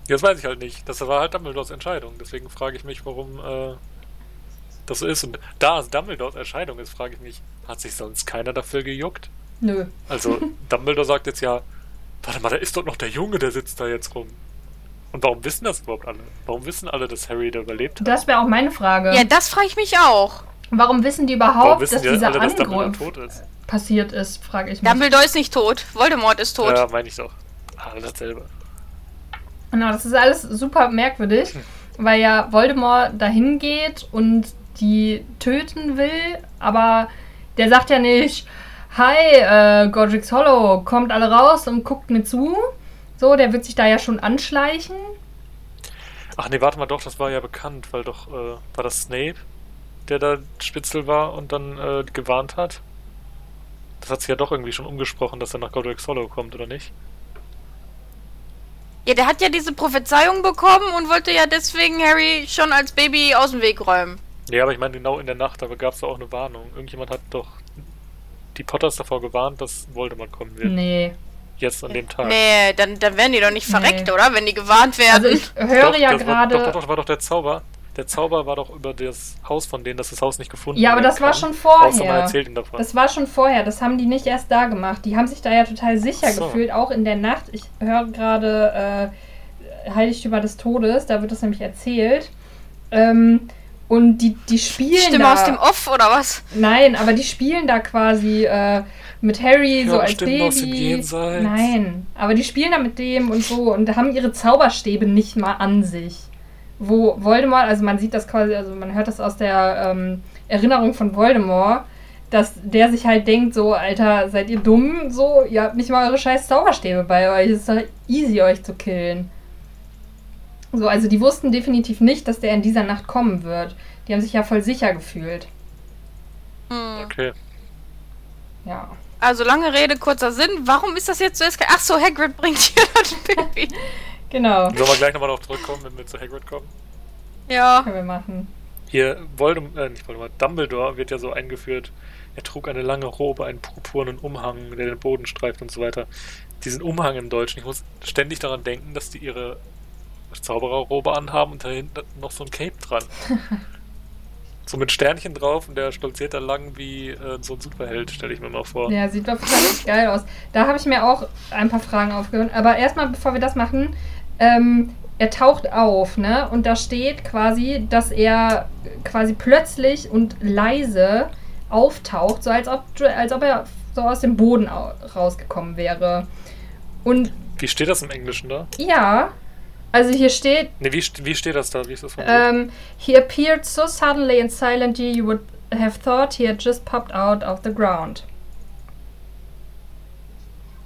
Das weiß ich halt nicht. Das war halt Dumbledores Entscheidung. Deswegen frage ich mich, warum äh, das so ist. Und da es Dumbledores Entscheidung ist, frage ich mich, hat sich sonst keiner dafür gejuckt? Nö. Also, (laughs) Dumbledore sagt jetzt ja, warte mal, da ist doch noch der Junge, der sitzt da jetzt rum. Und warum wissen das überhaupt alle? Warum wissen alle, dass Harry da überlebt hat? Das wäre auch meine Frage. Ja, das frage ich mich auch. Warum wissen die Warum überhaupt, wissen dass die dieser alle, dass Dumbledore Angriff tot ist? passiert ist, frage ich mich. Dumbledore ist nicht tot, Voldemort ist tot. Ja, meine ich doch. Alle dasselbe. Genau, das ist alles super merkwürdig, (laughs) weil ja Voldemort dahin geht und die töten will, aber der sagt ja nicht, hi, äh, Godric's Hollow, kommt alle raus und guckt mir zu. So, der wird sich da ja schon anschleichen. Ach nee, warte mal doch, das war ja bekannt, weil doch, äh, war das Snape, der da Spitzel war und dann äh, gewarnt hat? Das hat sich ja doch irgendwie schon umgesprochen, dass er nach Godric's Hollow kommt, oder nicht? Ja, der hat ja diese Prophezeiung bekommen und wollte ja deswegen Harry schon als Baby aus dem Weg räumen. Ja, aber ich meine genau in der Nacht, aber gab es da auch eine Warnung. Irgendjemand hat doch die Potters davor gewarnt, dass Voldemort kommen wird. Nee. Jetzt an dem Tag. Nee, dann, dann wären die doch nicht verreckt, Nee. oder? Wenn die gewarnt werden. Also ich höre Doch, ja war, gerade. doch, doch, doch, war doch der Zauber. Der Zauber war doch über das Haus von denen, dass das Haus nicht gefunden Ja, aber das war kann. schon Außer man vorher. erzählt ihm davon. Das war schon vorher, das haben die nicht erst da gemacht. Die haben sich da ja total sicher so. gefühlt, auch in der Nacht. Ich höre gerade äh, Heiligtümer des Todes, da wird das nämlich erzählt. Ähm, und die, die spielen Stimme da. aus dem Off, oder was? Nein, aber die spielen da quasi äh, mit Harry Ich so als Stimmen aus dem Baby. Jenseits. Nein, aber die spielen da mit dem und so und haben ihre Zauberstäbe nicht mal an sich. Wo Voldemort, also man sieht das quasi, also man hört das aus der ähm, Erinnerung von Voldemort, dass der sich halt denkt, so, Alter, seid ihr dumm? So, ihr habt nicht mal eure scheiß Zauberstäbe bei euch. Es ist doch easy, euch zu killen. So, also die wussten definitiv nicht, dass der in dieser Nacht kommen wird. Die haben sich ja voll sicher gefühlt. Hm. Okay. Ja. Also lange Rede, kurzer Sinn. Warum ist das jetzt so eskaliert? Ach so, Hagrid bringt hier das Baby. (laughs) Genau. Sollen wir gleich nochmal darauf zurückkommen, wenn wir zu Hagrid kommen? Ja. Können wir machen. Hier, Voldemort, äh, nicht Voldemort, Dumbledore wird ja so eingeführt, er trug eine lange Robe, einen purpurnen Umhang, der den Boden streift und so weiter. Diesen Umhang im Deutschen, ich muss ständig daran denken, dass die ihre Zaubererrobe anhaben und dahinter noch so ein Cape dran. (laughs) so mit Sternchen drauf und der stolziert da lang wie äh, so ein Superheld, stelle ich mir mal vor. Ja, sieht doch richtig geil aus. Da habe ich mir auch ein paar Fragen aufgehört. Aber erstmal, bevor wir das machen, ähm, er taucht auf, ne? Und da steht quasi, dass er quasi plötzlich und leise auftaucht, so als ob, als ob er so aus dem Boden au- rausgekommen wäre. Und Wie steht das im Englischen da? ja, also hier steht, Ne, wie, wie steht das da? Wie ist das ähm, he appeared so suddenly and silently you would have thought he had just popped out of the ground.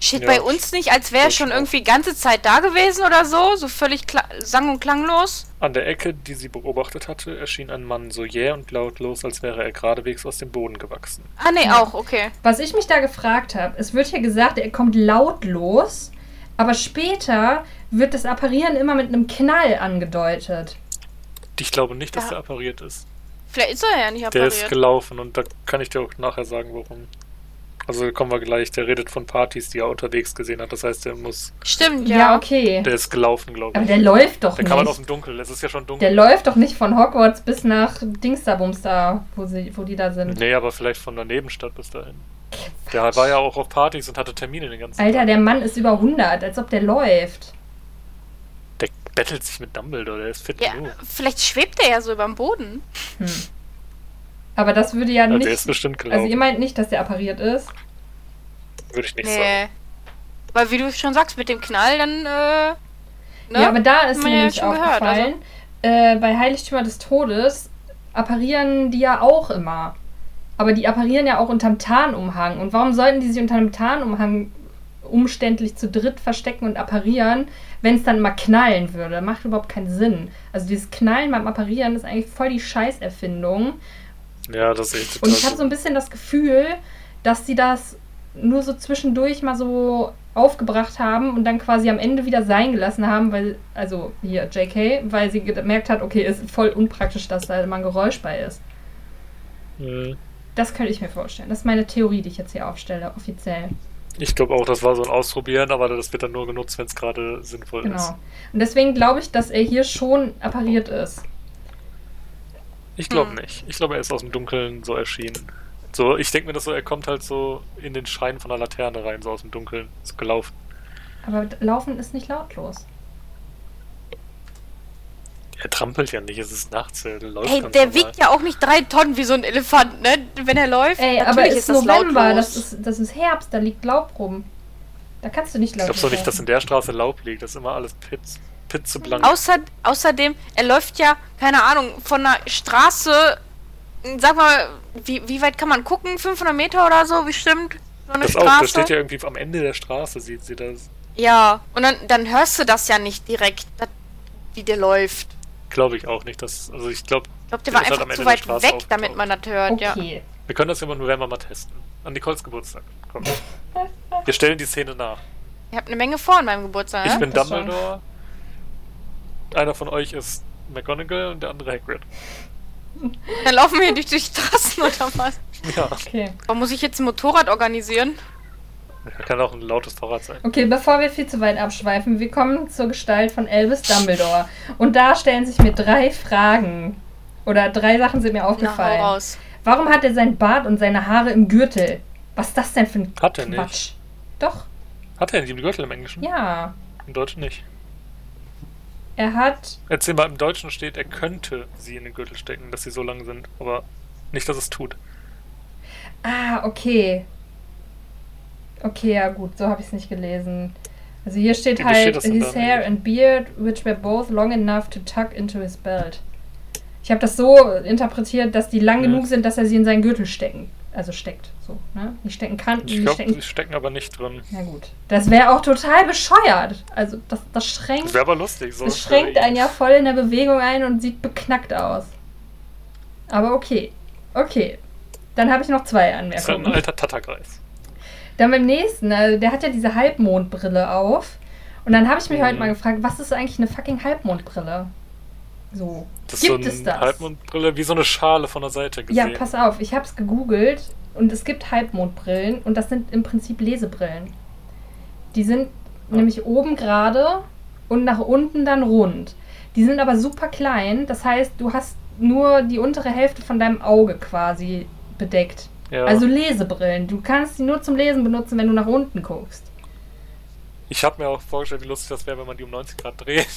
Steht Ja. bei uns nicht, als wäre er schon irgendwie ganze Zeit da gewesen oder so? So völlig sang- und klanglos? An der Ecke, die sie beobachtet hatte, erschien ein Mann so jäh und lautlos, als wäre er geradewegs aus dem Boden gewachsen. Ah, nee, Ja. auch, okay. Was ich mich da gefragt habe, es wird hier gesagt, er kommt lautlos, aber später wird das Apparieren immer mit einem Knall angedeutet. Ich glaube nicht, dass Ja. der appariert ist. Vielleicht ist er ja nicht Der ist appariert. gelaufen und da kann ich dir auch nachher sagen, warum. Also kommen wir gleich. Der redet von Partys, die er unterwegs gesehen hat. Das heißt, der muss. Stimmt, Ja, ja. okay. Der ist gelaufen, glaube Aber ich. der läuft doch Der kann man aus nicht. dem Dunkel. Es ist ja schon Der dunkel. läuft doch nicht von Hogwarts bis nach Dingsterbums da, wo, sie, wo die da sind. Nee, aber vielleicht von der Nebenstadt bis dahin. Der war ja auch auf Partys und hatte Termine den ganzen Alter, Tag. der Mann ist über 100, als ob der läuft. Bettelt sich mit Dumbledore, der ist fit ja. genug. Vielleicht schwebt er ja so über dem Boden. Hm. Aber das würde ja Also nicht. der ist bestimmt Also ihr meint nicht, dass der appariert ist? Würde ich nicht sagen. Nee. Weil wie du schon sagst, mit dem Knall, dann, äh. Ne? Ja, aber da ist mir wir ja nämlich schon gehört, also. aufgefallen, äh, bei Heiligtümer des Todes apparieren die ja auch immer. Aber die apparieren ja auch unterm Tarnumhang. Und warum sollten die sich unter einem Tarnumhang umständlich zu dritt verstecken und apparieren, wenn es dann mal knallen würde. Macht überhaupt keinen Sinn. Also dieses Knallen beim Apparieren ist eigentlich voll die Scheißerfindung. Ja, das sehe ich Und total. ich habe so ein bisschen das Gefühl, dass sie das nur so zwischendurch mal so aufgebracht haben und dann quasi am Ende wieder sein gelassen haben, weil, also hier JK, weil sie gemerkt hat, okay, ist voll unpraktisch, dass da mal ein Geräusch bei ist. Mhm. Das könnte ich mir vorstellen. Das ist meine Theorie, die ich jetzt hier aufstelle, offiziell. Ich glaube auch, das war so ein Ausprobieren, aber das wird dann nur genutzt, wenn es gerade sinnvoll ist. Genau. Und deswegen glaube ich, dass er hier schon appariert ist. Ich glaube Hm. nicht. Ich glaube, er ist aus dem Dunkeln so erschienen. So, ich denke mir das so, er kommt halt so in den Schein von der Laterne rein, so aus dem Dunkeln. So gelaufen. Aber Laufen ist nicht lautlos. Er trampelt ja nicht, es ist nachts, er läuft Ey, ganz der normal. wiegt ja auch nicht drei Tonnen wie so ein Elefant, ne? Wenn er läuft. Ey, aber es ist November, das ist, das ist Herbst, da liegt Laub rum. Da kannst du nicht Ich laut glaube so nicht, dass in der Straße Laub liegt. Das ist immer alles Pitz, pitzeblank. Außer, außerdem, er läuft ja, keine Ahnung, von der Straße, sag mal, wie, wie weit kann man gucken? 500 Meter oder so, wie stimmt? So eine das auch, Straße? das steht ja irgendwie am Ende der Straße, sieht sie das. Ja, und dann, dann hörst du das ja nicht direkt, wie der läuft. Glaube ich auch nicht. Dass, also ich glaube, Ich glaube, der war ist halt einfach am Ende zu der weit Straße weg, aufgetaucht. damit man das hört, ja. Okay. wir können das im November mal testen. An Nicoles Geburtstag. Komm. (laughs) Wir stellen die Szene nach. Ich habe eine Menge vor an meinem Geburtstag, Ich ne? bin das schon. Dumbledore. Einer von euch ist McGonagall und der andere Hagrid. Dann laufen wir hier durch die Straßen oder was? Ja, Okay. Warum muss ich jetzt ein Motorrad organisieren? Kann auch ein lautes Fahrrad sein. Okay, bevor wir viel zu weit abschweifen, wir kommen zur Gestalt von Albus Dumbledore. Und da stellen sich mir drei Fragen. Oder drei Sachen sind mir Na, aufgefallen. raus. Warum hat er sein Bart und seine Haare im Gürtel? Was ist das denn für ein Hat er nicht. Quatsch? Doch, Hat er nicht im Gürtel im Englischen? ja. Im Deutschen nicht. Er hat. Erzähl mal, im Deutschen steht, er könnte sie in den Gürtel stecken, dass sie so lang sind, aber nicht, dass es tut. Ah, okay. Okay, ja gut, so habe ich es nicht gelesen. Also hier steht Wie halt steht his hair and beard, which were both long enough to tuck into his belt. Ich habe das so interpretiert, dass die lang Mhm. genug sind, dass er sie in seinen Gürtel stecken, also steckt, so, ne? Nicht stecken kann, Ich glaube, stecken. sie stecken aber nicht drin. Na gut. Das wäre auch total bescheuert. Also das, das Das schränkt, wäre aber lustig. So das schränkt einen ja voll in der Bewegung ein und sieht beknackt aus. Aber okay, okay. Dann habe ich noch zwei Das ist ein Anmerkungen. alter Tatterkreis. Dann beim nächsten, also der hat ja diese Halbmondbrille auf. Und dann habe ich mich Mhm. heute mal gefragt, was ist eigentlich eine fucking Halbmondbrille? So. Das Gibt so es das? Halbmondbrille, wie so eine Schale von der Seite Ja, gesehen. pass auf, ich habe es gegoogelt und es gibt Halbmondbrillen und das sind im Prinzip Lesebrillen. Die sind Ja. nämlich oben gerade und nach unten dann rund. Die sind aber super klein, das heißt, du hast nur die untere Hälfte von deinem Auge quasi bedeckt. Ja. Also Lesebrillen. Du kannst sie nur zum Lesen benutzen, wenn du nach unten guckst. ich habe mir auch vorgestellt, wie lustig das wäre, wenn man die um 90 Grad dreht.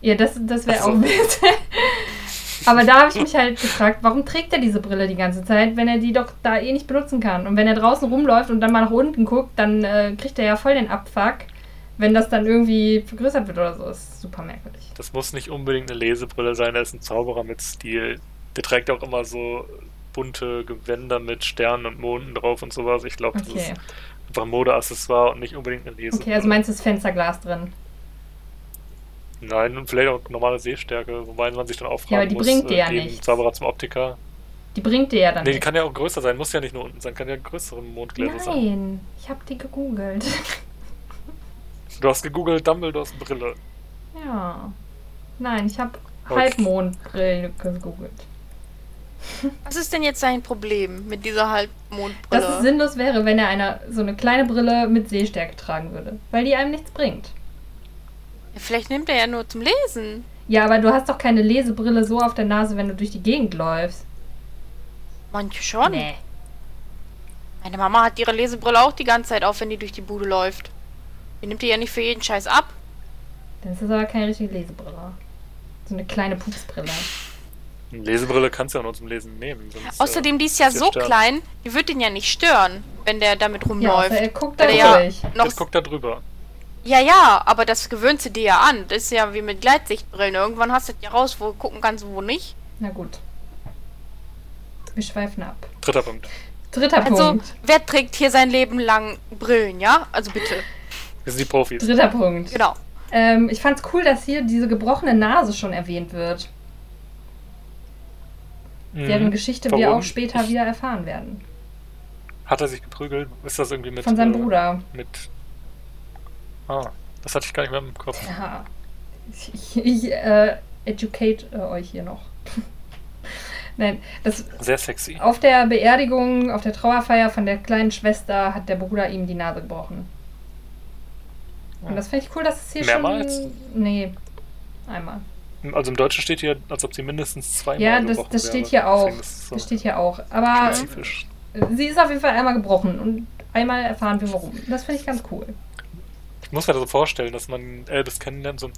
Ja, das, das wäre Ach so. auch wild. (laughs) Aber da habe ich mich halt gefragt, warum trägt er diese Brille die ganze Zeit, wenn er die doch da eh nicht benutzen kann? Und wenn er draußen rumläuft und dann mal nach unten guckt, dann äh, kriegt er ja voll den Abfuck, wenn das dann irgendwie vergrößert wird oder so. Das ist super merkwürdig. Das muss nicht unbedingt eine Lesebrille sein, er ist ein Zauberer mit Stil. Der trägt auch immer so bunte Gewänder mit Sternen und Monden drauf und sowas. Ich glaube, das Okay. ist einfach ein Modeaccessoire und nicht unbedingt eine Lesebrille. Okay, also meinst du das Fensterglas drin? Nein, und vielleicht auch normale Sehstärke, wobei man sich dann auch fragen Ja, aber die muss, bringt dir äh, ja gehen nichts. Zauberer zum Optiker. Die bringt dir ja dann Nee, die nicht. kann ja auch größer sein, muss ja nicht nur unten sein, kann ja größere Mondgläser sein. Nein, ich habe die gegoogelt. Du hast gegoogelt Dumbledores Brille. ja. Nein, ich habe Okay. Halbmondbrillen gegoogelt. Was ist denn jetzt sein Problem mit dieser Halbmondbrille? Dass es sinnlos wäre, wenn er eine, so eine kleine Brille mit Sehstärke tragen würde. Weil die einem nichts bringt. Ja, Vielleicht nimmt er ja nur zum Lesen. Ja, aber du hast doch keine Lesebrille so auf der Nase, wenn du durch die Gegend läufst. Manche schon. Meine Mama hat ihre Lesebrille auch die ganze Zeit auf, wenn die durch die Bude läuft. Die nimmt die ja nicht für jeden Scheiß ab. Dann ist das aber keine richtige Lesebrille. So eine kleine Pupsbrille. Eine Lesebrille kannst du ja nur zum Lesen nehmen. Sonst, Außerdem, die ist ja so stark. klein, die wird den ja nicht stören, wenn der damit Ja, rumläuft. außer er guckt da Weil er ja äh, noch Jetzt guckt da drüber. Ja, ja, aber das gewöhnt sie dir ja an. Das ist ja wie mit Gleitsichtbrillen. Irgendwann hast du das ja raus, wo du gucken kannst, wo nicht. Na gut. Wir schweifen ab. Dritter Punkt. Dritter Also, Punkt. wer trägt hier sein Leben lang Brillen, ja? Also bitte. Wir sind die Profis. Dritter Punkt. Genau. Ähm, ich fand's cool, dass hier diese gebrochene Nase schon erwähnt wird. Deren Mhm. Geschichte wir Warum? auch später wieder erfahren werden. Hat er sich geprügelt? Ist das irgendwie mit. Von seinem äh, Bruder. Mit. Ah, das hatte ich gar nicht mehr im Kopf. Ja. Ich, ich, ich äh, educate äh, euch hier noch. (laughs) Nein, das, Sehr sexy. auf der Beerdigung, auf der Trauerfeier von der kleinen Schwester hat der Bruder ihm die Nase gebrochen. Und das finde ich cool, dass es hier Mehrmals? schon. Nee, einmal. Also im Deutschen steht hier, als ob sie mindestens zweimal Ja, das, gebrochen das wäre. steht hier auch. So Das steht hier auch. Aber spezifisch. sie ist auf jeden Fall einmal gebrochen und einmal erfahren wir warum. Das finde ich ganz cool. Ich muss mir das so vorstellen, dass man Elvis kennenlernt, so.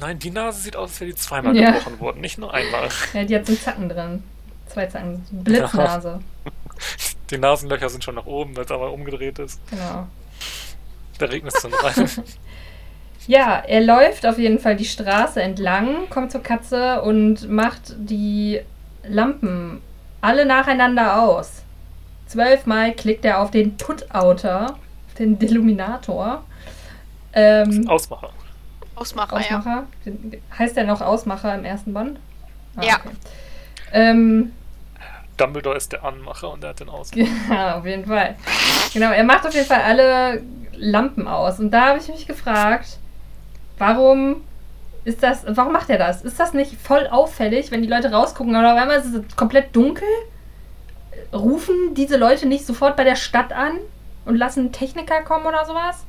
Nein, die Nase sieht aus, als wäre die zweimal Ja. gebrochen worden, nicht nur einmal. Ja, die hat so einen Zacken drin. Zwei Zacken. Blitznase. (laughs) Die Nasenlöcher sind schon nach oben, weil es einmal umgedreht ist. Genau. Da regnet es dann rein. (laughs) Ja, er läuft auf jeden Fall die Straße entlang, kommt zur Katze und macht die Lampen alle nacheinander aus. Zwölfmal klickt er auf den Put-Outer, auf den Deluminator. Ähm, Ausmacher. Ausmacher, ja. Ausmacher. Den- Heißt der noch Ausmacher im ersten Band? Ah, Ja. okay. Ähm, Dumbledore ist der Anmacher und er hat den Ausmacher. (laughs) ja, auf jeden Fall. Genau, er macht auf jeden Fall alle Lampen aus. Und da habe ich mich gefragt, warum ist das, warum macht er das? Ist das nicht voll auffällig, wenn die Leute rausgucken oder auf einmal ist es komplett dunkel? Rufen diese Leute nicht sofort bei der Stadt an und lassen Techniker kommen oder sowas?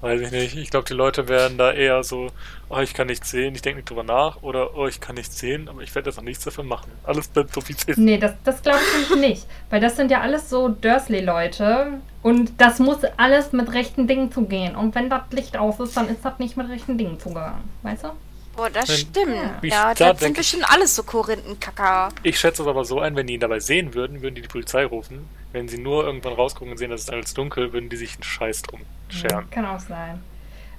Weiß ich nicht. Ich glaube, die Leute werden da eher so, oh, ich kann nichts sehen, ich denke nicht drüber nach. Oder, oh, ich kann nichts sehen, aber ich werde jetzt noch nichts dafür machen. Alles bleibt so, wie es ist. Nee, das, das glaube ich nämlich nicht. Weil das sind ja alles so Dursley-Leute. Und das muss alles mit rechten Dingen zugehen. Und wenn das Licht aus ist, dann ist das nicht mit rechten Dingen zugegangen. Weißt du? Boah, das Wenn- stimmt. Ja, da das sind bestimmt alles so Korinthenkacker. Ich schätze es aber so ein, wenn die ihn dabei sehen würden, würden die die Polizei rufen. Wenn sie nur irgendwann rausgucken und sehen, dass es alles dunkel, würden die sich einen Scheiß drum scheren. Kann auch sein.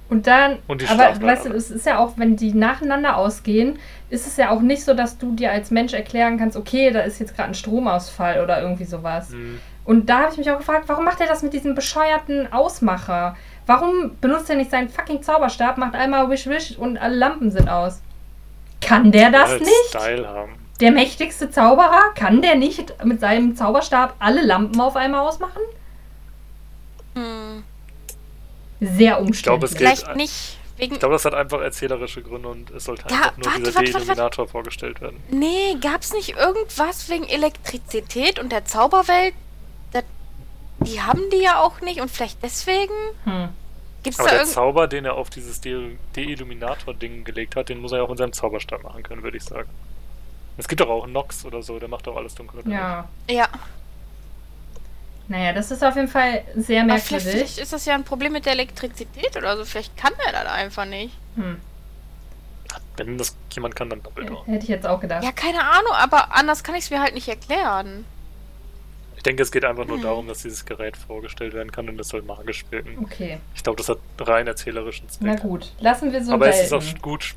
Und dann, Und die aber weißt du, es ist ja auch, wenn die nacheinander ausgehen, ist es ja auch nicht so, dass du dir als Mensch erklären kannst, okay, da ist jetzt gerade ein Stromausfall oder irgendwie sowas. Hm. Und da habe ich mich auch gefragt, warum macht er das mit diesem bescheuerten Ausmacher? Warum benutzt er nicht seinen fucking Zauberstab, macht einmal Wish Wish und alle Lampen sind aus? Kann der das Als nicht? Style haben. Der mächtigste Zauberer? Kann der nicht mit seinem Zauberstab alle Lampen auf einmal ausmachen? Hm, Sehr umständlich. es vielleicht nicht wegen. Ich glaube, das hat einfach erzählerische Gründe und es sollte Ja, einfach nur warte, dieser Deilluminator vorgestellt werden. Nee, gab's nicht irgendwas wegen Elektrizität und der Zauberwelt? Das, die haben die ja auch nicht und vielleicht deswegen? hm. Gibt's Aber da der. Zauber, den er auf dieses De- De-Illuminator-Ding gelegt hat, den muss er ja auch in seinem Zauberstab machen können, würde ich sagen. Es gibt doch auch Nox oder so, der macht doch alles dunkel. oder nicht? Ja. Ja, Naja, das ist auf jeden Fall sehr aber vielleicht, merkwürdig. vielleicht ist das ja ein Problem mit der Elektrizität oder so. Vielleicht kann er das einfach nicht. Hm. Wenn das jemand kann, dann Dumbledore. Hätte ich jetzt auch gedacht. Ja, keine Ahnung, aber anders kann ich es mir halt nicht erklären. Ich denke, es geht einfach nur Hm. darum, dass dieses Gerät vorgestellt werden kann und das soll magisch wirken. Okay, Ich glaube, das hat rein erzählerischen Zweck. na gut. Lassen wir so Aber es ist auch gut.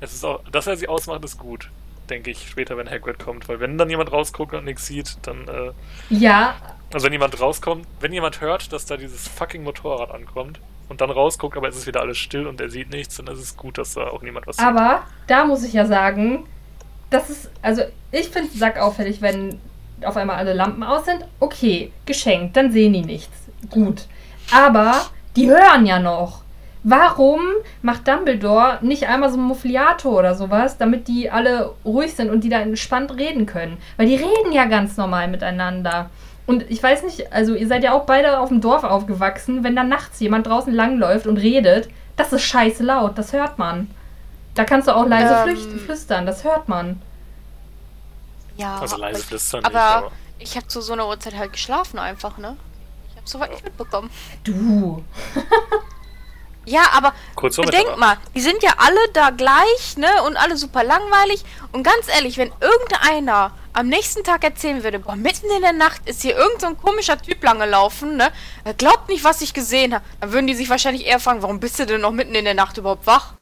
Es ist auch, dass er sie ausmacht, ist gut, denke ich, später, wenn Hagrid kommt. Weil wenn dann jemand rausguckt und nichts sieht, dann, äh, Ja, also wenn jemand rauskommt, wenn jemand hört, dass da dieses fucking Motorrad ankommt und dann rausguckt, aber es ist wieder alles still und er sieht nichts, dann ist es gut, dass da auch niemand was sieht. aber da muss ich ja sagen, das ist, also ich finde es sackauffällig, wenn auf einmal alle Lampen aus sind. Okay, geschenkt, dann sehen die nichts. Gut. Aber die hören ja noch. Warum macht Dumbledore nicht einmal so einen Muffliator oder sowas, damit die alle ruhig sind und die da entspannt reden können? Weil die reden ja ganz normal miteinander. Und ich weiß nicht, also ihr seid ja auch beide auf dem Dorf aufgewachsen. Wenn da nachts jemand draußen langläuft und redet, das ist scheiße laut, das hört man. Da kannst du auch leise Ähm. flücht- flüstern, das hört man. Ja, also aber leise ich- flüstern nicht, aber aber ich habe zu so einer Uhrzeit halt geschlafen einfach, ne? Ich habe soweit nicht mitbekommen. Du. (laughs) Ja, aber kurz vor bedenk mal, die sind ja alle da gleich, ne? Und alle super langweilig. Und ganz ehrlich, wenn irgendeiner am nächsten Tag erzählen würde, boah, mitten in der Nacht ist hier irgend so ein komischer Typ langgelaufen, ne? Er glaubt nicht, was ich gesehen habe. Dann würden die sich wahrscheinlich eher fragen, warum bist du denn noch mitten in der Nacht überhaupt wach?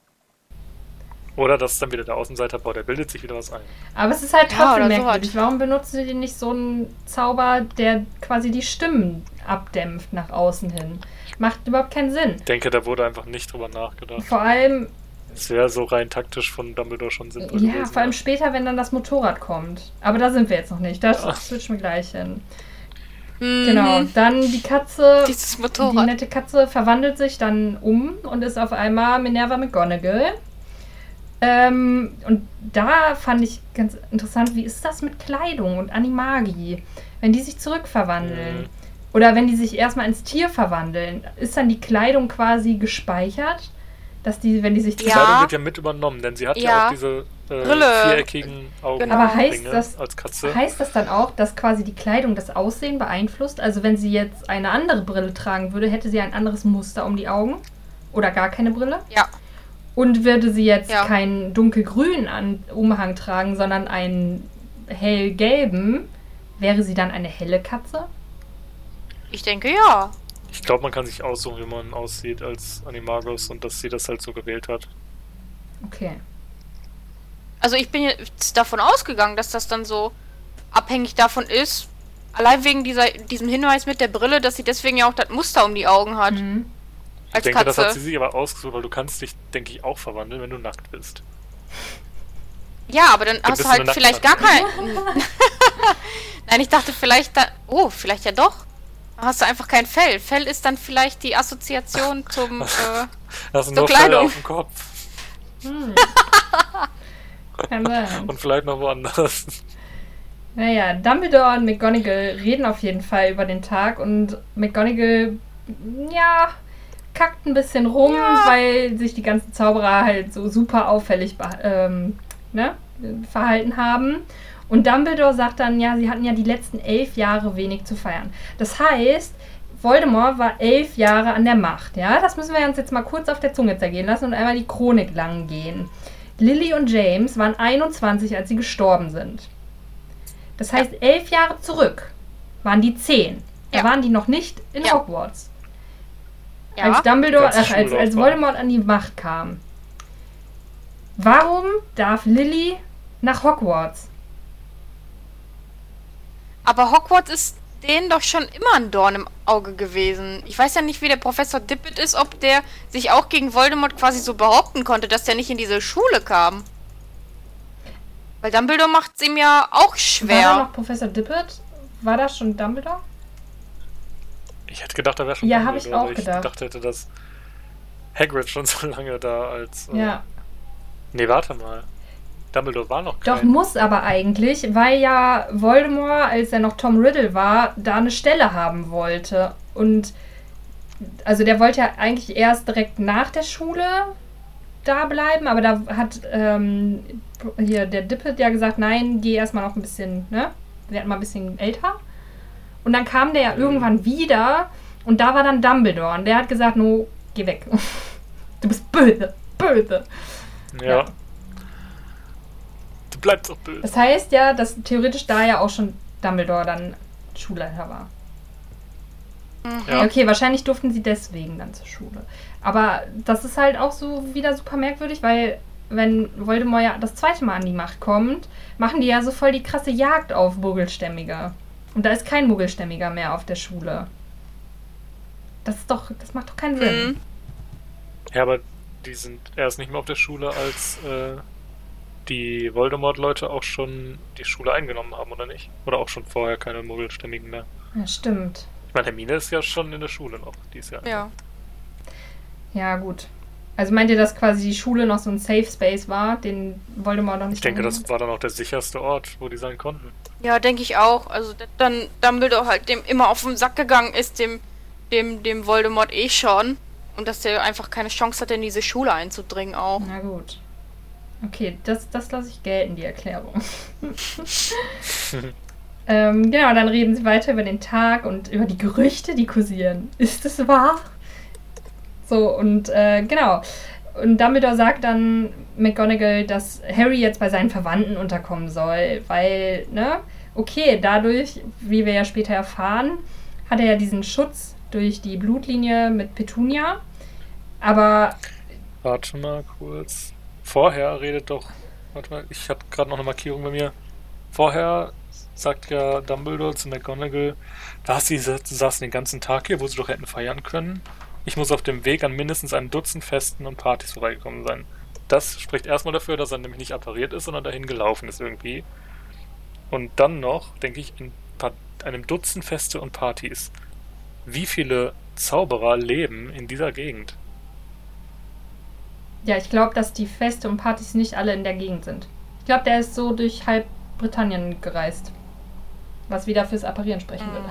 Oder das ist dann wieder der Außenseiter, boah, der bildet sich wieder was ein. Aber es ist halt Ja, trotzdem so merkwürdig. Warum benutzen sie nicht so einen Zauber, der quasi die Stimmen abdämpft nach außen hin? Macht überhaupt keinen Sinn. Ich denke, da wurde einfach nicht drüber nachgedacht. Vor allem, Es wäre so rein taktisch von Dumbledore schon sinnvoll ja, gewesen. vor allem später, wenn dann das Motorrad kommt. Aber da sind wir jetzt noch nicht. Da Ja. switchen wir gleich hin. Mhm. Genau, dann die Katze, Dieses die Motorrad. nette Katze verwandelt sich dann um und ist auf einmal Minerva McGonagall. Ähm, und da fand ich ganz interessant, wie ist das mit Kleidung und Animagi? Wenn die sich zurückverwandeln Mhm. Oder wenn die sich erstmal ins Tier verwandeln, ist dann die Kleidung quasi gespeichert? Dass die, wenn die sich Die Ja. Kleidung wird ja mit übernommen, denn sie hat ja, Ja. auch diese äh, Brille. viereckigen Augen Genau. Aber heißt das- als Katze. Heißt das dann auch, dass quasi die Kleidung das Aussehen beeinflusst? Also wenn sie jetzt eine andere Brille tragen würde, hätte sie ein anderes Muster um die Augen? Oder gar keine Brille? Ja. Und würde sie jetzt Ja. keinen dunkelgrünen An Umhang tragen, sondern einen hellgelben, wäre sie dann eine helle Katze? Ich denke ja. Ich glaube, man kann sich aussuchen, wie man aussieht als Animagus und dass sie das halt so gewählt hat. Okay. Also ich bin jetzt davon ausgegangen, dass das dann so abhängig davon ist. Allein wegen dieser, diesem Hinweis mit der Brille, dass sie deswegen ja auch das Muster um die Augen hat. Mhm. Ich Als denke, das Katze. hat sie sich aber ausgesucht, weil du kannst dich, denke ich, auch verwandeln, wenn du nackt bist. Ja, aber dann hast bist du halt vielleicht gar Nacktkatze. kein. (laughs) (laughs) Nein, ich dachte vielleicht da. Oh, vielleicht ja doch. Hast du einfach kein Fell. Fell ist dann vielleicht die Assoziation (laughs) zum. Äh, du So nur Fell Kleidung. auf dem Kopf Hm. Kann sein. (laughs) und vielleicht noch woanders. Naja, Dumbledore und McGonagall reden auf jeden Fall über den Tag und McGonagall, ja, kackt ein bisschen rum, Ja. weil sich die ganzen Zauberer halt so super auffällig ähm, ne, verhalten haben. Und Dumbledore sagt dann, ja, sie hatten ja die letzten elf Jahre wenig zu feiern. Das heißt, Voldemort war elf Jahre an der Macht, ja? Das müssen wir uns jetzt mal kurz auf der Zunge zergehen lassen und einmal die Chronik lang gehen. Lily und James waren 21, als sie gestorben sind. Das heißt, elf Jahre zurück waren die zehn. Da Ja. waren die noch nicht in Ja. Hogwarts. ja. Als Dumbledore, ach, als, als Schullaufbahn. Voldemort an die Macht kam. Warum darf Lily nach Hogwarts? Aber Hogwarts ist denen doch schon immer ein Dorn im Auge gewesen. Ich weiß ja nicht, wie der Professor Dippet ist, ob der sich auch gegen Voldemort quasi so behaupten konnte, dass der nicht in diese Schule kam. Weil Dumbledore macht es ihm ja auch War da schwer. noch Professor Dippet? War das schon Dumbledore? Ich hätte gedacht, da wäre schon Ja, hab ich Dumbledore, auch aber gedacht. Ich dachte, hätte das Hagrid schon (laughs) so lange da als... äh, Ja. Nee, warte mal. Dumbledore war noch Doch, kein... muss aber eigentlich, weil ja Voldemort, als er noch Tom Riddle war, da eine Stelle haben wollte. Und also der wollte ja eigentlich erst direkt nach der Schule da bleiben, aber da hat ähm, hier der Dippet ja gesagt, nein, geh erstmal noch ein bisschen, ne? Werd mal ein bisschen älter. Und dann kam der ja Mhm. irgendwann wieder und da war dann Dumbledore und der hat gesagt, no, geh weg. (laughs) Du bist böse, böse. ja. ja. Du bleibst auch böse. Das heißt ja, dass theoretisch da ja auch schon Dumbledore dann Schulleiter war. Mhm. Ja. Okay, wahrscheinlich durften sie deswegen dann zur Schule. Aber das ist halt auch so wieder super merkwürdig, weil wenn Voldemort ja das zweite Mal an die Macht kommt, machen die ja so voll die krasse Jagd auf Muggelstämmige. Und da ist kein Muggelstämmiger mehr auf der Schule. Das ist doch, das macht doch keinen Sinn. Mhm. Ja, aber die sind erst nicht mehr auf der Schule, als äh, die Voldemort-Leute auch schon die Schule eingenommen haben, oder nicht? Oder auch schon vorher keine Muggelstämmigen mehr. Ja, stimmt. Ich meine, Hermine ist ja schon in der Schule noch dieses Jahr. Ja. Ja, gut. Also meint ihr, dass quasi die Schule noch so ein Safe Space war, den Voldemort noch nicht Ich denke, das war dann auch der sicherste Ort, wo die sein konnten. Ja, denke ich auch. Also dann Dumbledore halt dem immer auf den Sack gegangen ist, dem, dem, dem Voldemort eh schon. Und dass der einfach keine Chance hatte, in diese Schule einzudringen auch. Na gut. Okay, das, das lasse ich gelten, die Erklärung. (laughs) ähm, genau, dann reden sie weiter über den Tag und über die Gerüchte, die kursieren. Ist es wahr? So, und äh, genau. Und Dumbledore sagt dann McGonagall, dass Harry jetzt bei seinen Verwandten unterkommen soll, weil, ne, okay, dadurch, wie wir ja später erfahren, hat er ja diesen Schutz durch die Blutlinie mit Petunia. Aber Warte mal kurz. Vorher redet doch. Warte mal, ich habe gerade noch eine Markierung bei mir. Vorher sagt ja Dumbledore zu McGonagall, was sie saßen den ganzen Tag hier, wo sie doch hätten feiern können. Ich muss auf dem Weg an mindestens ein Dutzend Festen und Partys vorbeigekommen sein. Das spricht erstmal dafür, dass er nämlich nicht appariert ist, sondern dahin gelaufen ist irgendwie. Und dann noch, denke ich, in einem Dutzend Feste und Partys. Wie viele Zauberer leben in dieser Gegend? Ja, ich glaube, dass die Feste und Partys nicht alle in der Gegend sind. Ich glaube, der ist so durch halb Britannien gereist. Was wieder fürs Apparieren sprechen würde.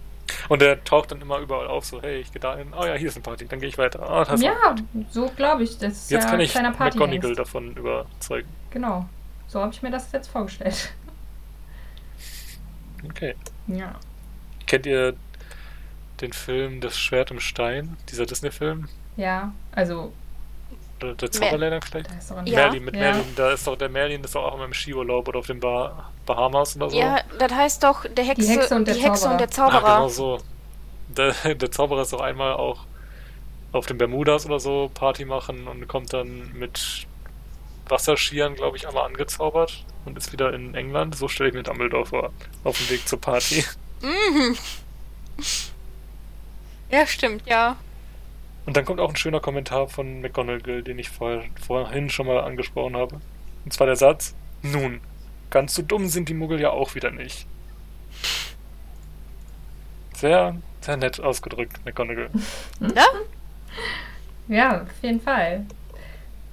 (laughs) Und der taucht dann immer überall auf, so, hey, ich gehe da hin, oh ja, hier ist eine Party, dann gehe ich weiter. Oh, ja, so glaube ich. Das ist jetzt ja kann ich kleiner Party McGonagall davon überzeugen. Genau. So habe ich mir das jetzt vorgestellt. (laughs) Okay. Ja. Kennt ihr den Film Das Schwert im Stein, dieser Disney-Film? Ja, also. Der, der Zauberländer vielleicht? Ja. Merlin, mit ja. Merlin, da ist doch der Merlin ist doch auch immer im Skiurlaub oder auf den bah Bahamas oder so. Ja, das heißt doch der Hexe, die Hexe und der die Hexe Zauberer. Und der Zauberer. Ah, genau so. Der, der Zauberer ist doch einmal auch auf den Bermudas oder so Party machen und kommt dann mit Wasserskiern, glaube ich, einmal angezaubert und ist wieder in England. So stelle ich mir Dumbledore vor. Auf dem Weg zur Party. Mhm. Ja, stimmt, ja. Und dann kommt auch ein schöner Kommentar von McGonagall, den ich vor, vorhin schon mal angesprochen habe. Und zwar der Satz: Nun, ganz so dumm sind die Muggel ja auch wieder nicht. Sehr, sehr nett ausgedrückt, McGonagall. (laughs) Ja? Ja, auf jeden Fall.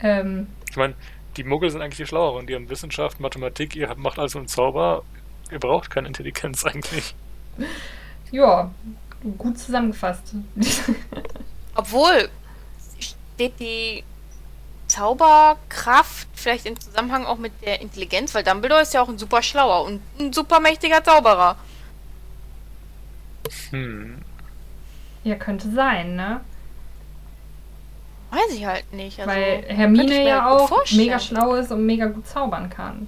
Ähm, ich meine, die Muggel sind eigentlich die Schlaueren. Die haben Wissenschaft, Mathematik, ihr macht also einen Zauber. Ihr braucht keine Intelligenz (laughs) eigentlich. Ja, gut zusammengefasst. (laughs) Obwohl, steht die Zauberkraft vielleicht im Zusammenhang auch mit der Intelligenz, weil Dumbledore ist ja auch ein super schlauer und ein super mächtiger Zauberer. Hm. Ja, könnte sein, ne? Weiß ich halt nicht. Also, Weil Hermine ja auch vorstellen. mega schlau ist und mega gut zaubern kann.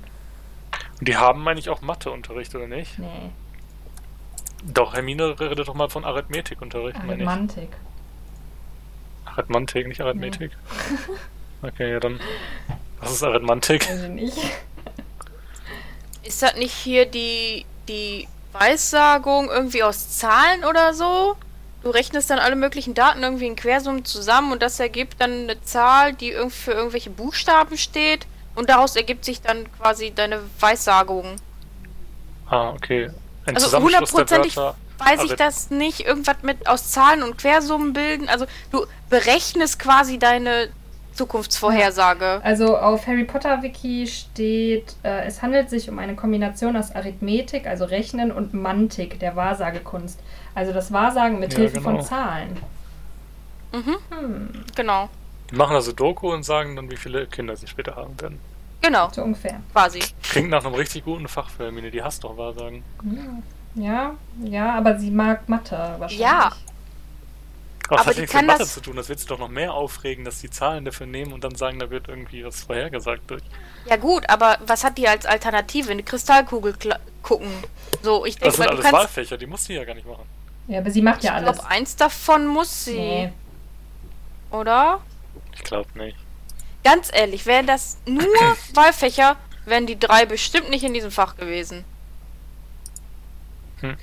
Und die haben, meine ich, auch Matheunterricht, oder nicht? Nee, Doch, Hermine redet doch mal von Arithmetikunterricht, meine ich. Arithmantik. Arithmantik, nicht Arithmetik? (laughs) Okay, ja dann. Was ist Arithmantik? Ich nicht. (laughs) Ist das nicht hier die, die Weissagung irgendwie aus Zahlen oder so? Du rechnest dann alle möglichen Daten irgendwie in Quersummen zusammen und das ergibt dann eine Zahl, die irgend für irgendwelche Buchstaben steht und daraus ergibt sich dann quasi deine Weissagung. Ah, okay. Ein Also hundertprozentig Wörter. Weiß ich Arith- das nicht irgendwas mit aus Zahlen und Quersummen bilden? Also du berechnest quasi deine Zukunftsvorhersage. Also auf Harry Potter Wiki steht, äh, es handelt sich um eine Kombination aus Arithmetik, also Rechnen, und Mantik, der Wahrsagekunst. Also das Wahrsagen mit Ja, Hilfe genau. von Zahlen. Mhm, Hm, genau. Die machen also Doku und sagen dann, wie viele Kinder sie später haben werden. Genau, so ungefähr. quasi. Klingt nach einem richtig guten Fach für Hermine. Die hasst doch Wahrsagen. Ja, ja, aber sie mag Mathe wahrscheinlich. Ja. Aber, Aber das hat nichts kann mit Mathe das- zu tun. Das wird sich doch noch mehr aufregen, dass die Zahlen dafür nehmen und dann sagen, da wird irgendwie was vorhergesagt durch. Ja gut, aber was hat die als Alternative? Eine Kristallkugel gucken. So, ich Das denke sind mal, du alles kannst. Wahlfächer, die muss sie ja gar nicht machen. Ja, aber sie macht Ich ja alles. glaube, eins davon muss sie, Nee. oder? Ich glaube nicht. Ganz ehrlich, wären das nur (laughs) Wahlfächer, wären die drei bestimmt nicht in diesem Fach gewesen. Hm.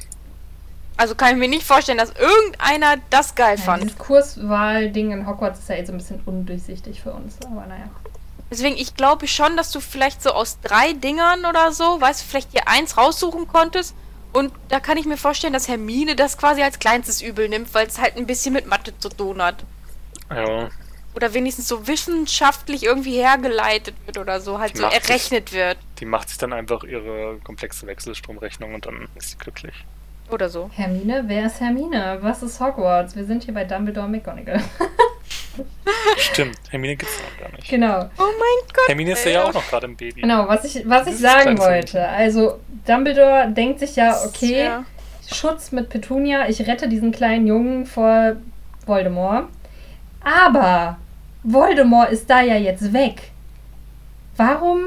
Also kann ich mir nicht vorstellen, dass irgendeiner das geil Ja, fand. dieses Kurswahl-Ding in Hogwarts ist ja so ein bisschen undurchsichtig für uns, aber naja. Deswegen, ich glaube schon, dass du vielleicht so aus drei Dingern oder so, weißt du, vielleicht dir eins raussuchen konntest. Und da kann ich mir vorstellen, dass Hermine das quasi als kleinstes Übel nimmt, weil es halt ein bisschen mit Mathe zu tun hat. Ja, Oder wenigstens so wissenschaftlich irgendwie hergeleitet wird oder so, halt Die so es. errechnet wird. die macht sich dann einfach ihre komplexe Wechselstromrechnung und dann ist sie glücklich. Oder so. Hermine? Wer ist Hermine? Was ist Hogwarts? Wir sind hier bei Dumbledore McGonagall. (laughs) Stimmt, Hermine gibt's noch gar nicht. genau. Oh mein Gott. Hermine ist ja, ja auch noch gerade ein Baby. Genau, was ich, was ich sagen wollte. Also, Dumbledore denkt sich ja, okay, Ja. Schutz mit Petunia, ich rette diesen kleinen Jungen vor Voldemort. Aber Voldemort ist da ja jetzt weg. Warum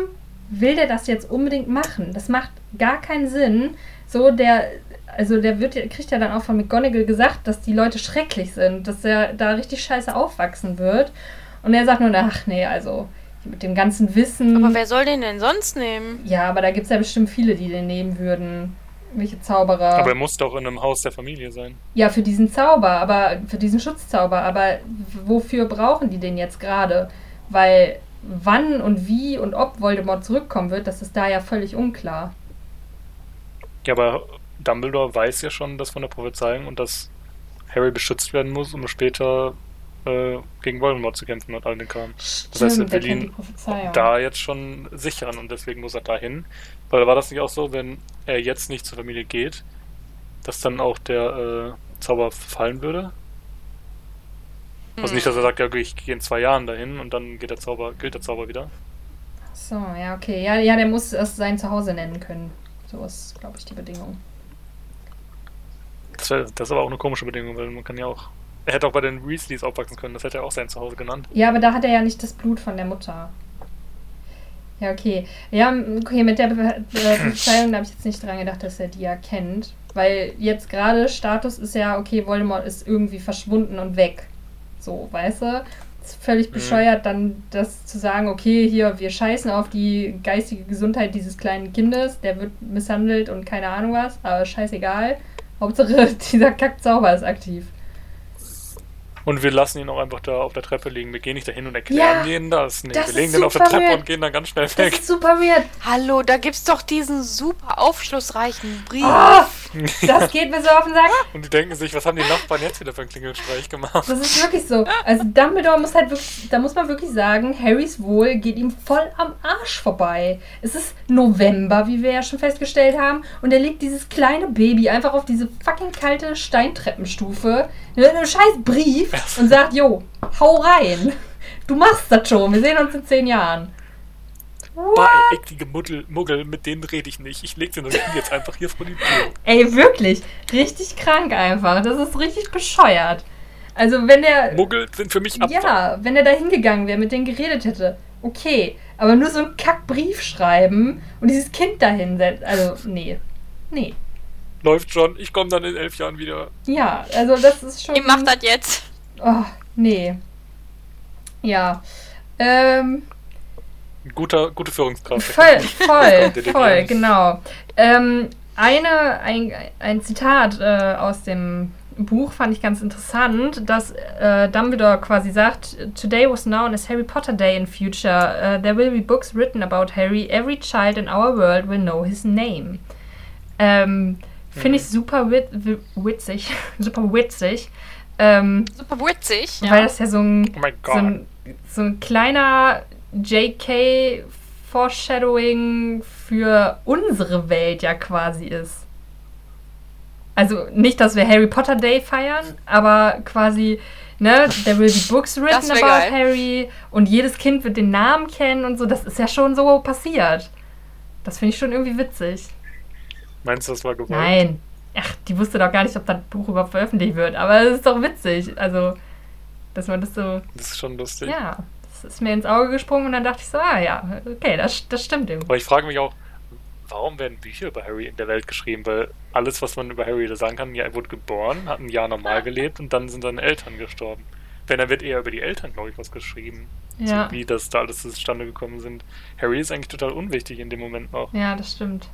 will der das jetzt unbedingt machen? Das macht gar keinen Sinn. So, der, also der wird, kriegt ja dann auch von McGonagall gesagt, dass die Leute schrecklich sind, dass er da richtig scheiße aufwachsen wird. Und er sagt nur, ach nee, also mit dem ganzen Wissen. Aber wer soll den denn sonst nehmen? ja, aber da gibt es ja bestimmt viele, die den nehmen würden. Welche Zauberer? Aber er muss doch in einem Haus der Familie sein. Ja, für diesen Zauber, aber für diesen Schutzzauber. Aber wofür brauchen die den jetzt gerade? Weil wann und wie und ob Voldemort zurückkommen wird, das ist da ja völlig unklar. Ja, aber Dumbledore weiß ja schon das von der Prophezeiung und dass Harry beschützt werden muss, um später äh, gegen Voldemort zu kämpfen und all den Kram. Das heißt, er will ihn da jetzt schon sichern und deswegen muss er dahin. Weil war das nicht auch so, wenn er jetzt nicht zur Familie geht, dass dann auch der äh, Zauber fallen würde? Also nicht, dass er sagt, ja, ich gehe in zwei Jahren dahin und dann geht der Zauber, gilt der Zauber wieder. So, ja, okay. Ja, ja, der muss es sein Zuhause nennen können. So ist, glaube ich, die Bedingung. Das, wär, das ist aber auch eine komische Bedingung, weil man kann ja auch. Er hätte auch bei den Weasleys aufwachsen können, das hätte er auch sein Zuhause genannt. Ja, aber da hat er ja nicht das Blut von der Mutter. Ja, okay. Ja, okay, mit der Be Be (clears throat) Prophezeiung da habe ich jetzt nicht dran gedacht, dass er die ja kennt. Weil jetzt gerade Status ist ja, okay, Voldemort ist irgendwie verschwunden und weg. So, weißt du? Ist völlig Mhm. bescheuert, dann das zu sagen, okay, hier, wir scheißen auf die geistige Gesundheit dieses kleinen Kindes, der wird misshandelt und keine Ahnung was, aber scheißegal. Hauptsache, (laughs) dieser Kackzauber ist aktiv. Und wir lassen ihn auch einfach da auf der Treppe liegen. Wir gehen nicht dahin und erklären Ja, denen das. Nee, das wir legen den auf der Treppe weird. und gehen dann ganz schnell Das weg. ist super weird. Hallo, da gibt's doch diesen super aufschlussreichen Brief. Ah, (laughs) das geht mir so auf den Sack. Und die denken sich, was haben die Nachbarn jetzt wieder für einen Klingelstreich gemacht? Das ist wirklich so. Also Dumbledore muss halt wirklich, da muss man wirklich sagen, Harrys Wohl geht ihm voll am Arsch vorbei. Es ist November, wie wir ja schon festgestellt haben, und er legt dieses kleine Baby einfach auf diese fucking kalte Steintreppenstufe mit einem scheiß Brief und sagt, jo, hau rein. Du machst das schon, wir sehen uns in zehn Jahren. Eklige Muggel, Muggel, mit denen rede ich nicht. Ich leg den jetzt einfach hier vor die Tür. Ey, wirklich, richtig krank einfach. Das ist richtig bescheuert. Also wenn der... Muggel sind für mich Abfall. Ja, wenn er da hingegangen wäre, mit denen geredet hätte, okay. Aber nur so einen Kackbrief schreiben und dieses Kind da hinsetzen. Also, nee. Nee. Läuft schon, ich komme dann in elf Jahren wieder. Ja, also das ist schon. Wie macht das jetzt? Oh, nee. Ja. Ähm, Guter, gute Führungskraft. voll, voll, voll, genau. Ähm, eine, ein, ein Zitat äh, aus dem Buch fand ich ganz interessant, dass äh, Dumbledore quasi sagt, Today was known as Harry Potter Day in future. Uh, there will be books written about Harry. Every child in our world will know his name. Ähm, Finde ich super wit wi- witzig. (laughs) super witzig. Ähm, Super witzig. Weil das ja so ein, Oh mein so ein, so ein kleiner JK-Foreshadowing für unsere Welt ja quasi ist. Also nicht, dass wir Harry Potter Day feiern, aber quasi, ne, there will be books written about geil. Harry und jedes Kind wird den Namen kennen und so. Das ist ja schon so passiert. Das finde ich schon irgendwie witzig. Meinst du, das war gewollt? Nein. Ach, die wusste doch gar nicht, ob das Buch überhaupt veröffentlicht wird. Aber es ist doch witzig. Also, dass man das so. Das ist schon lustig. Ja, das ist mir ins Auge gesprungen und dann dachte ich so, ah ja, okay, das, das stimmt irgendwie. Aber ich frage mich auch, warum werden Bücher über Harry in der Welt geschrieben? Weil alles, was man über Harry sagen kann, ja, er wurde geboren, hat ein Jahr normal gelebt und dann sind seine Eltern gestorben. Wenn, dann wird eher über die Eltern, glaube ich, was geschrieben. Ja, So, wie das da alles zustande gekommen sind. Harry ist eigentlich total unwichtig in dem Moment noch. ja, das stimmt.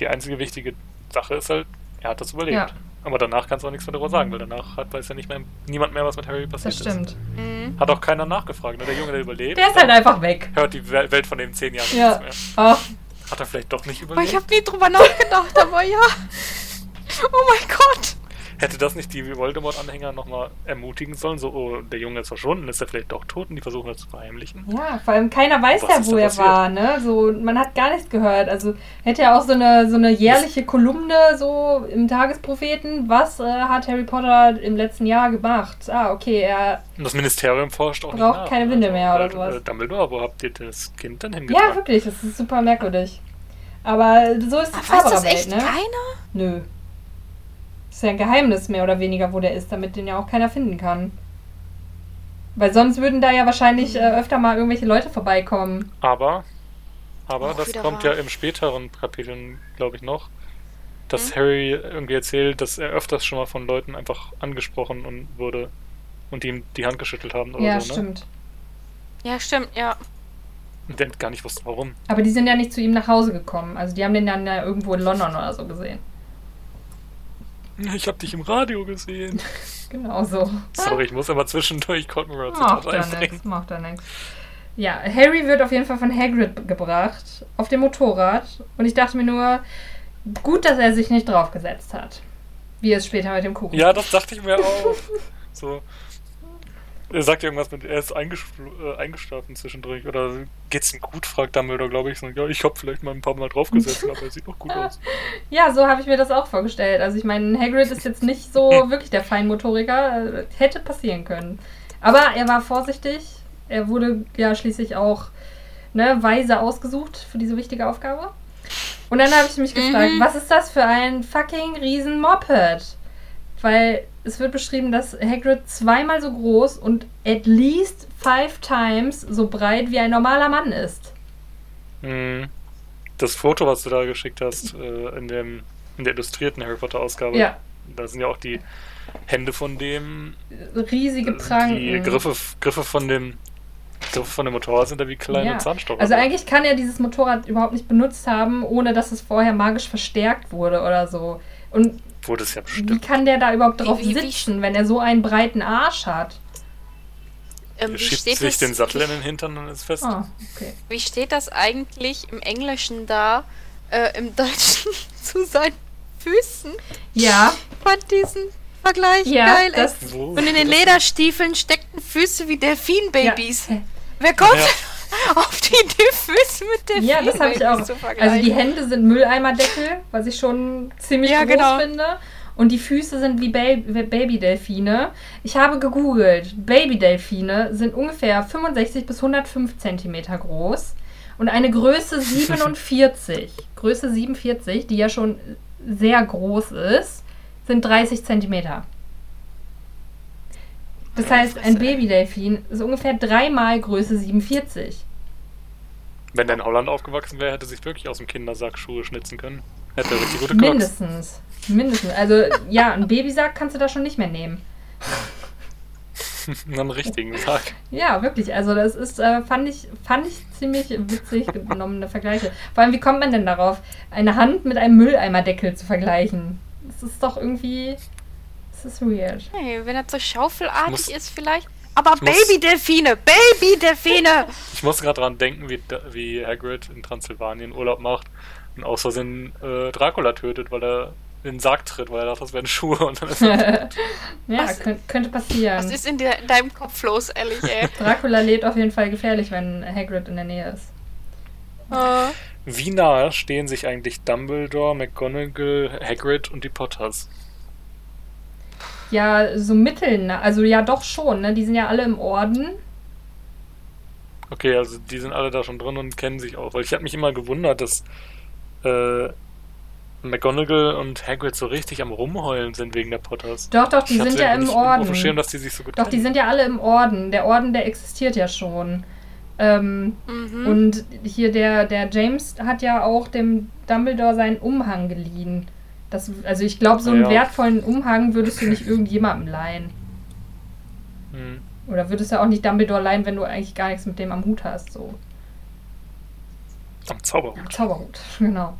Die einzige wichtige Sache ist halt, er hat das überlebt. Ja. Aber danach kannst du auch nichts mehr darüber sagen, weil danach hat, weiß ja nicht mehr, niemand mehr, was mit Harry passiert Das stimmt. ist. Mhm. Hat auch keiner nachgefragt. Ne? Der Junge, der überlebt, Der ist halt einfach weg. hört die Wel- Welt von den zehn Jahren Ja. nichts mehr. Ach, Hat er vielleicht doch nicht Aber überlebt? ich habe nie drüber nachgedacht, aber ja. Oh mein Gott. Hätte das nicht die Voldemort-Anhänger nochmal ermutigen sollen? So, oh, der Junge ist verschwunden, ist er vielleicht doch tot und die versuchen das zu verheimlichen? ja, vor allem keiner weiß Was ja, wo er passiert? war, ne? So, man hat gar nichts gehört. Also hätte ja auch so eine, so eine jährliche Kolumne so im Tagespropheten. Was äh, hat Harry Potter im letzten Jahr gemacht? Ah, okay, er. Und das Ministerium forscht auch Braucht nach. keine ne? Winde mehr oder äh, sowas. Äh, Dumbledore, wo habt ihr das Kind dann Ja, hingebracht? wirklich, das ist super merkwürdig. Aber so ist die Weiß das Zaubererwelt, echt ne? keiner? Nö. Ist ja ein Geheimnis mehr oder weniger, wo der ist, damit den ja auch keiner finden kann. Weil sonst würden da ja wahrscheinlich äh, öfter mal irgendwelche Leute vorbeikommen. Aber, aber Auch das kommt wahr. ja im späteren Kapiteln, glaube ich, noch, dass Hm? Harry irgendwie erzählt, dass er öfters schon mal von Leuten einfach angesprochen und wurde und die ihm die Hand geschüttelt haben oder Ja, so, ne? stimmt. Ja, stimmt, ja. Und der gar nicht wusste, warum. Aber die sind ja nicht zu ihm nach Hause gekommen. Also die haben den dann ja irgendwo in London oder so gesehen. Ich hab dich im Radio gesehen. (laughs) Genau so. Sorry, ich muss immer zwischendurch Zitate ja einbringen. nichts, macht ja nichts. Ja, Harry wird auf jeden Fall von Hagrid gebracht, auf dem Motorrad. Und ich dachte mir nur, gut, dass er sich nicht draufgesetzt hat. Wie es später mit dem Kuchen. Ja, das dachte ich mir auch. (laughs) So. Er sagt irgendwas mit, er ist äh, eingeschlafen zwischendurch. Oder geht's ihm gut, fragt Dumbledore, glaube ich. So, ja, ich hab vielleicht mal ein paar Mal draufgesetzt, aber er sieht noch gut aus. (laughs) Ja, so habe ich mir das auch vorgestellt. Also ich meine, Hagrid ist jetzt nicht so (laughs) wirklich der Feinmotoriker. Hätte passieren können. Aber er war vorsichtig. Er wurde ja schließlich auch ne, weise ausgesucht für diese wichtige Aufgabe. Und dann habe ich mich gefragt, Mhm. was ist das für ein fucking riesen Moped? Weil es wird beschrieben, dass Hagrid zweimal so groß und at least five times so breit wie ein normaler Mann ist. Hm. Das Foto, was du da geschickt hast, äh, in, dem, in der illustrierten Harry Potter-Ausgabe, Ja, da sind ja auch die Hände von dem, riesige äh, Pranken. die Griffe, Griffe von dem Griffe von dem Motorrad sind da wie kleine Ja. Zahnstocher. Also eigentlich kann er dieses Motorrad überhaupt nicht benutzt haben, ohne dass es vorher magisch verstärkt wurde oder so. Und Wurde es ja wie bestimmt. kann der da überhaupt Wie- drauf wie- wie- sitzen, wenn er so einen breiten Arsch hat? Ähm, Er wie, schiebt steht sich das, den Sattel in den Hintern und ist fest. Ah, okay. wie steht das eigentlich im Englischen da, äh, im Deutschen (laughs) zu seinen Füßen? Ja, Ich fand diesen Vergleich ja, geil. das. Wo? Und in den Lederstiefeln steckten Füße wie Delfinbabys. Ja. Wer kommt Ja. (laughs) auf die Füße mit Delfinbabys Ja, das habe ich auch. Also die Hände sind Mülleimerdeckel, was ich schon ziemlich Ja, groß genau. finde. Und die Füße sind wie Ba- Babydelfine. Ich habe gegoogelt. Babydelfine sind ungefähr 65 bis 105 Zentimeter groß. Und eine Größe (laughs) 47, Größe 47, die ja schon sehr groß ist, sind 30 Zentimeter. Das heißt, ein. Babydelfin ist ungefähr dreimal Größe 47. Wenn der in Holland aufgewachsen wäre, hätte er sich wirklich aus dem Kindersack Schuhe schnitzen können. Hätte er richtig gute Crocs. Mindestens. Mindestens. Also ja, einen Babysack kannst du da schon nicht mehr nehmen. (laughs) Einen richtigen Sack. Ja, wirklich. Also das ist, äh, fand ich, fand ich ziemlich witzig genommene Vergleiche. Vor allem, wie kommt man denn darauf, eine Hand mit einem Mülleimerdeckel zu vergleichen? Das ist doch irgendwie. Das ist weird. Hey, wenn er so schaufelartig muss- ist vielleicht. Aber Babydelfine! Babydelfine! Ich muss gerade (laughs) dran denken, wie, wie Hagrid in Transsilvanien Urlaub macht und aus Versehen äh, Dracula tötet, weil er in den Sarg tritt, weil er dachte, das wären Schuhe und dann ist er (laughs) ja, Was- könnt, könnte passieren. Was ist in, der, in deinem Kopf los, ehrlich, (laughs) ey? Dracula lebt auf jeden Fall gefährlich, wenn Hagrid in der Nähe ist. Äh, Wie nahe stehen sich eigentlich Dumbledore, McGonagall, Hagrid und die Potters? Ja, so mitteln. Also ja, doch schon. Ne? Die sind ja alle im Orden. Okay, also die sind alle da schon drin und kennen sich auch, weil ich habe mich immer gewundert, dass äh, McGonagall und Hagrid so richtig am rumheulen sind wegen der Potters. Doch, doch, die Ich sind ja im Auf dem Schirm, Orden. dass die sich so gut Doch, die kennen. sind ja alle im Orden. Der Orden, der existiert ja schon. Ähm, mhm. Und hier der, der James hat ja auch dem Dumbledore seinen Umhang geliehen. Das, also ich glaube, so einen Ja. wertvollen Umhang würdest du nicht (laughs) irgendjemandem leihen. Hm. Oder würdest du auch nicht Dumbledore leihen, wenn du eigentlich gar nichts mit dem am Hut hast. So. Am Zauberhut. Zauberhut, (laughs) genau.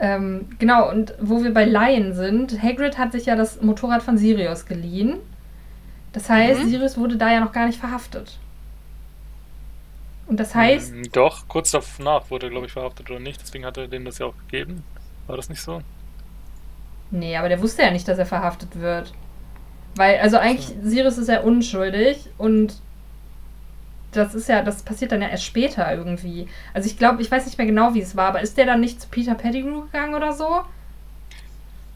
Ähm, genau, und wo wir bei Laien sind, Hagrid hat sich ja das Motorrad von Sirius geliehen. Das heißt, Mhm. Sirius wurde da ja noch gar nicht verhaftet. Und das heißt, Hm, Doch, kurz danach wurde er, glaube ich, verhaftet oder nicht, deswegen hat er denen das ja auch gegeben. War das nicht so? Nee, aber der wusste ja nicht, dass er verhaftet wird. Weil, also eigentlich, Sirius ist ja unschuldig und das ist ja, das passiert dann ja erst später irgendwie. Also ich glaube, ich weiß nicht mehr genau, wie es war, aber ist der dann nicht zu Peter Pettigrew gegangen oder so?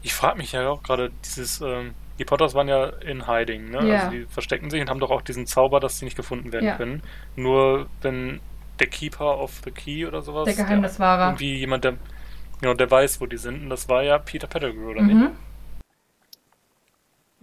Ich frage mich ja auch gerade, dieses, ähm, die Potters waren ja in Hiding, ne? Ja. Also die verstecken sich und haben doch auch diesen Zauber, dass sie nicht gefunden werden Ja. können. Nur wenn der Keeper of the Key oder sowas, Der Geheimniswahrer. irgendwie jemand, der, genau, der weiß, wo die sind, und das war ja Peter Pettigrew, oder nicht? Mhm.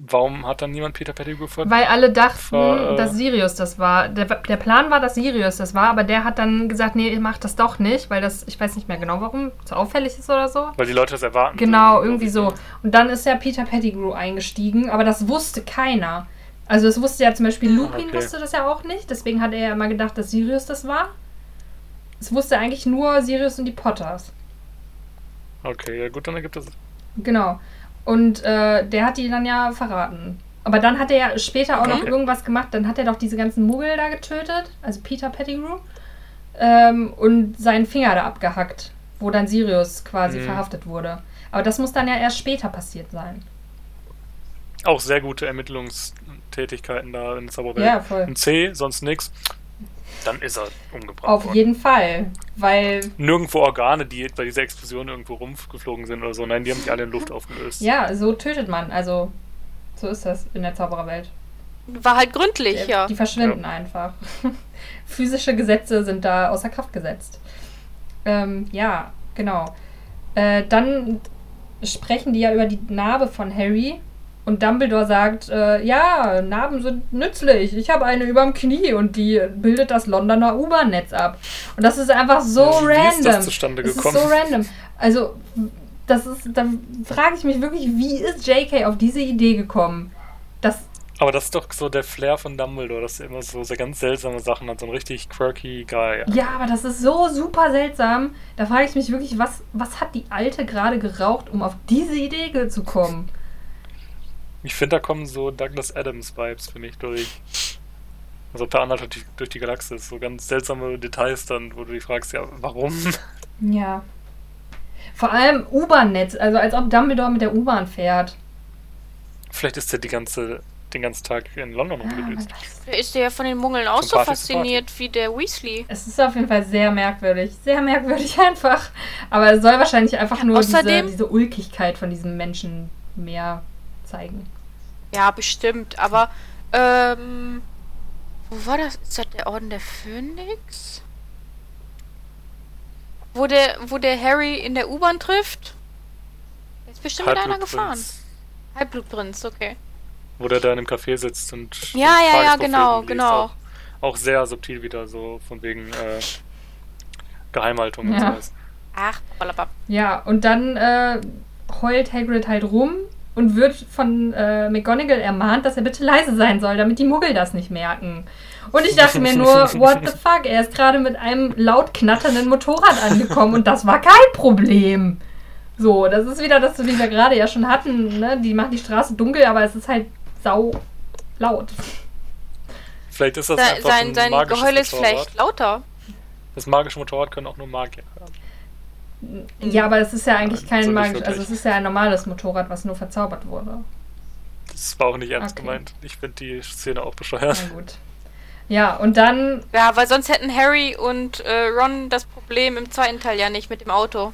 Warum hat dann niemand Peter Pettigrew ver... Weil alle dachten, Ver- äh, dass Sirius das war. Der, der Plan war, dass Sirius das war, aber der hat dann gesagt, nee, macht das doch nicht, weil das, ich weiß nicht mehr genau warum, zu auffällig ist oder so. Weil die Leute das erwarten. Genau, so, irgendwie so. Und dann ist ja Peter Pettigrew eingestiegen, aber das wusste keiner. Also das wusste ja zum Beispiel Lupin Okay. wusste das ja auch nicht, deswegen hat er ja immer gedacht, dass Sirius das war. Es wusste eigentlich nur Sirius und die Potters. Okay, ja gut, dann ergibt das. Genau. Und äh, der hat die dann ja verraten. Aber dann hat er ja später auch noch Okay. irgendwas gemacht. Dann hat er doch diese ganzen Muggel da getötet, also Peter Pettigrew, ähm, und seinen Finger da abgehackt, wo dann Sirius quasi Mhm. verhaftet wurde. Aber das muss dann ja erst später passiert sein. Auch sehr gute Ermittlungstätigkeiten da in Zauberwelt. Ja, voll. Ein C, sonst nix. Dann ist er umgebracht Auf worden. jeden Fall. Weil, Nirgendwo Organe, die bei dieser Explosion irgendwo rumgeflogen sind oder so. Nein, die haben sich alle in Luft aufgelöst. ja, so tötet man. Also, so ist das in der Zaubererwelt. War halt gründlich, ja. Die verschwinden einfach. (laughs) Physische Gesetze sind da außer Kraft gesetzt. Ähm, ja, genau. Äh, dann sprechen die ja über die Narbe von Harry. Und Dumbledore sagt, äh, ja, Narben sind nützlich. Ich habe eine überm Knie und die bildet das Londoner U-Bahn-Netz ab. Und das ist einfach so wie ist random. das zustande Das gekommen? ist so random. Also, das ist, dann frage ich mich wirklich, wie ist JK auf diese Idee gekommen? Das Aber das ist doch so der Flair von Dumbledore, dass er immer so, so ganz seltsame Sachen hat. So ein richtig quirky Guy. Ja, aber das ist so super seltsam. Da frage ich mich wirklich, was, was hat die Alte gerade geraucht, um auf diese Idee zu kommen? Ich finde, da kommen so Douglas Adams-Vibes für mich durch. Also per Anhalt durch die, durch die Galaxis. So ganz seltsame Details dann, wo du dich fragst, ja, warum? Ja. Vor allem U-Bahn-Netz, also als ob Dumbledore mit der U-Bahn fährt. Vielleicht ist er die ganze, den ganzen Tag in London Ah, rumgedüst. ist der ja von den Mungeln auch so fasziniert wie der Weasley. Es ist auf jeden Fall sehr merkwürdig. Sehr merkwürdig (laughs) einfach. Aber es soll wahrscheinlich einfach nur Außerdem- diese, diese Ulkigkeit von diesem Menschen mehr zeigen. Ja, bestimmt. Aber, ähm, wo war das? Ist das der Orden der Phönix? Wo der, wo der Harry in der U-Bahn trifft? Der ist bestimmt mit einer gefahren. Halbblutprinz. Halbblutprinz, okay. Wo der da in einem Café sitzt und. Ja, ja, ja, Tagesbuch genau, liest. genau. Auch, auch sehr subtil wieder, so von wegen äh, Geheimhaltung und Ja. sowas. Ach, balabab. Ja, und dann äh, heult Hagrid halt rum und wird von äh, McGonagall ermahnt, dass er bitte leise sein soll, damit die Muggel das nicht merken. Und ich dachte mir nur, what the fuck, er ist gerade mit einem laut knatternden Motorrad angekommen und das war kein Problem. So, das ist wieder das, was wir gerade ja schon hatten, ne? Die machen die Straße dunkel, aber es ist halt sau laut. Vielleicht ist das Sein, einfach sein, ein sein Geheul ist Motorrad. vielleicht lauter. Das magische Motorrad können auch nur Magier haben. Ja, aber es ist ja eigentlich Nein, kein so nicht magisch, wirklich. also es ist ja ein normales Motorrad, was nur verzaubert wurde. Das war auch nicht ernst Okay. gemeint. Ich finde die Szene auch bescheuert. Na gut. Ja, und dann Ja, weil sonst hätten Harry und äh, Ron das Problem im zweiten Teil ja nicht mit dem Auto.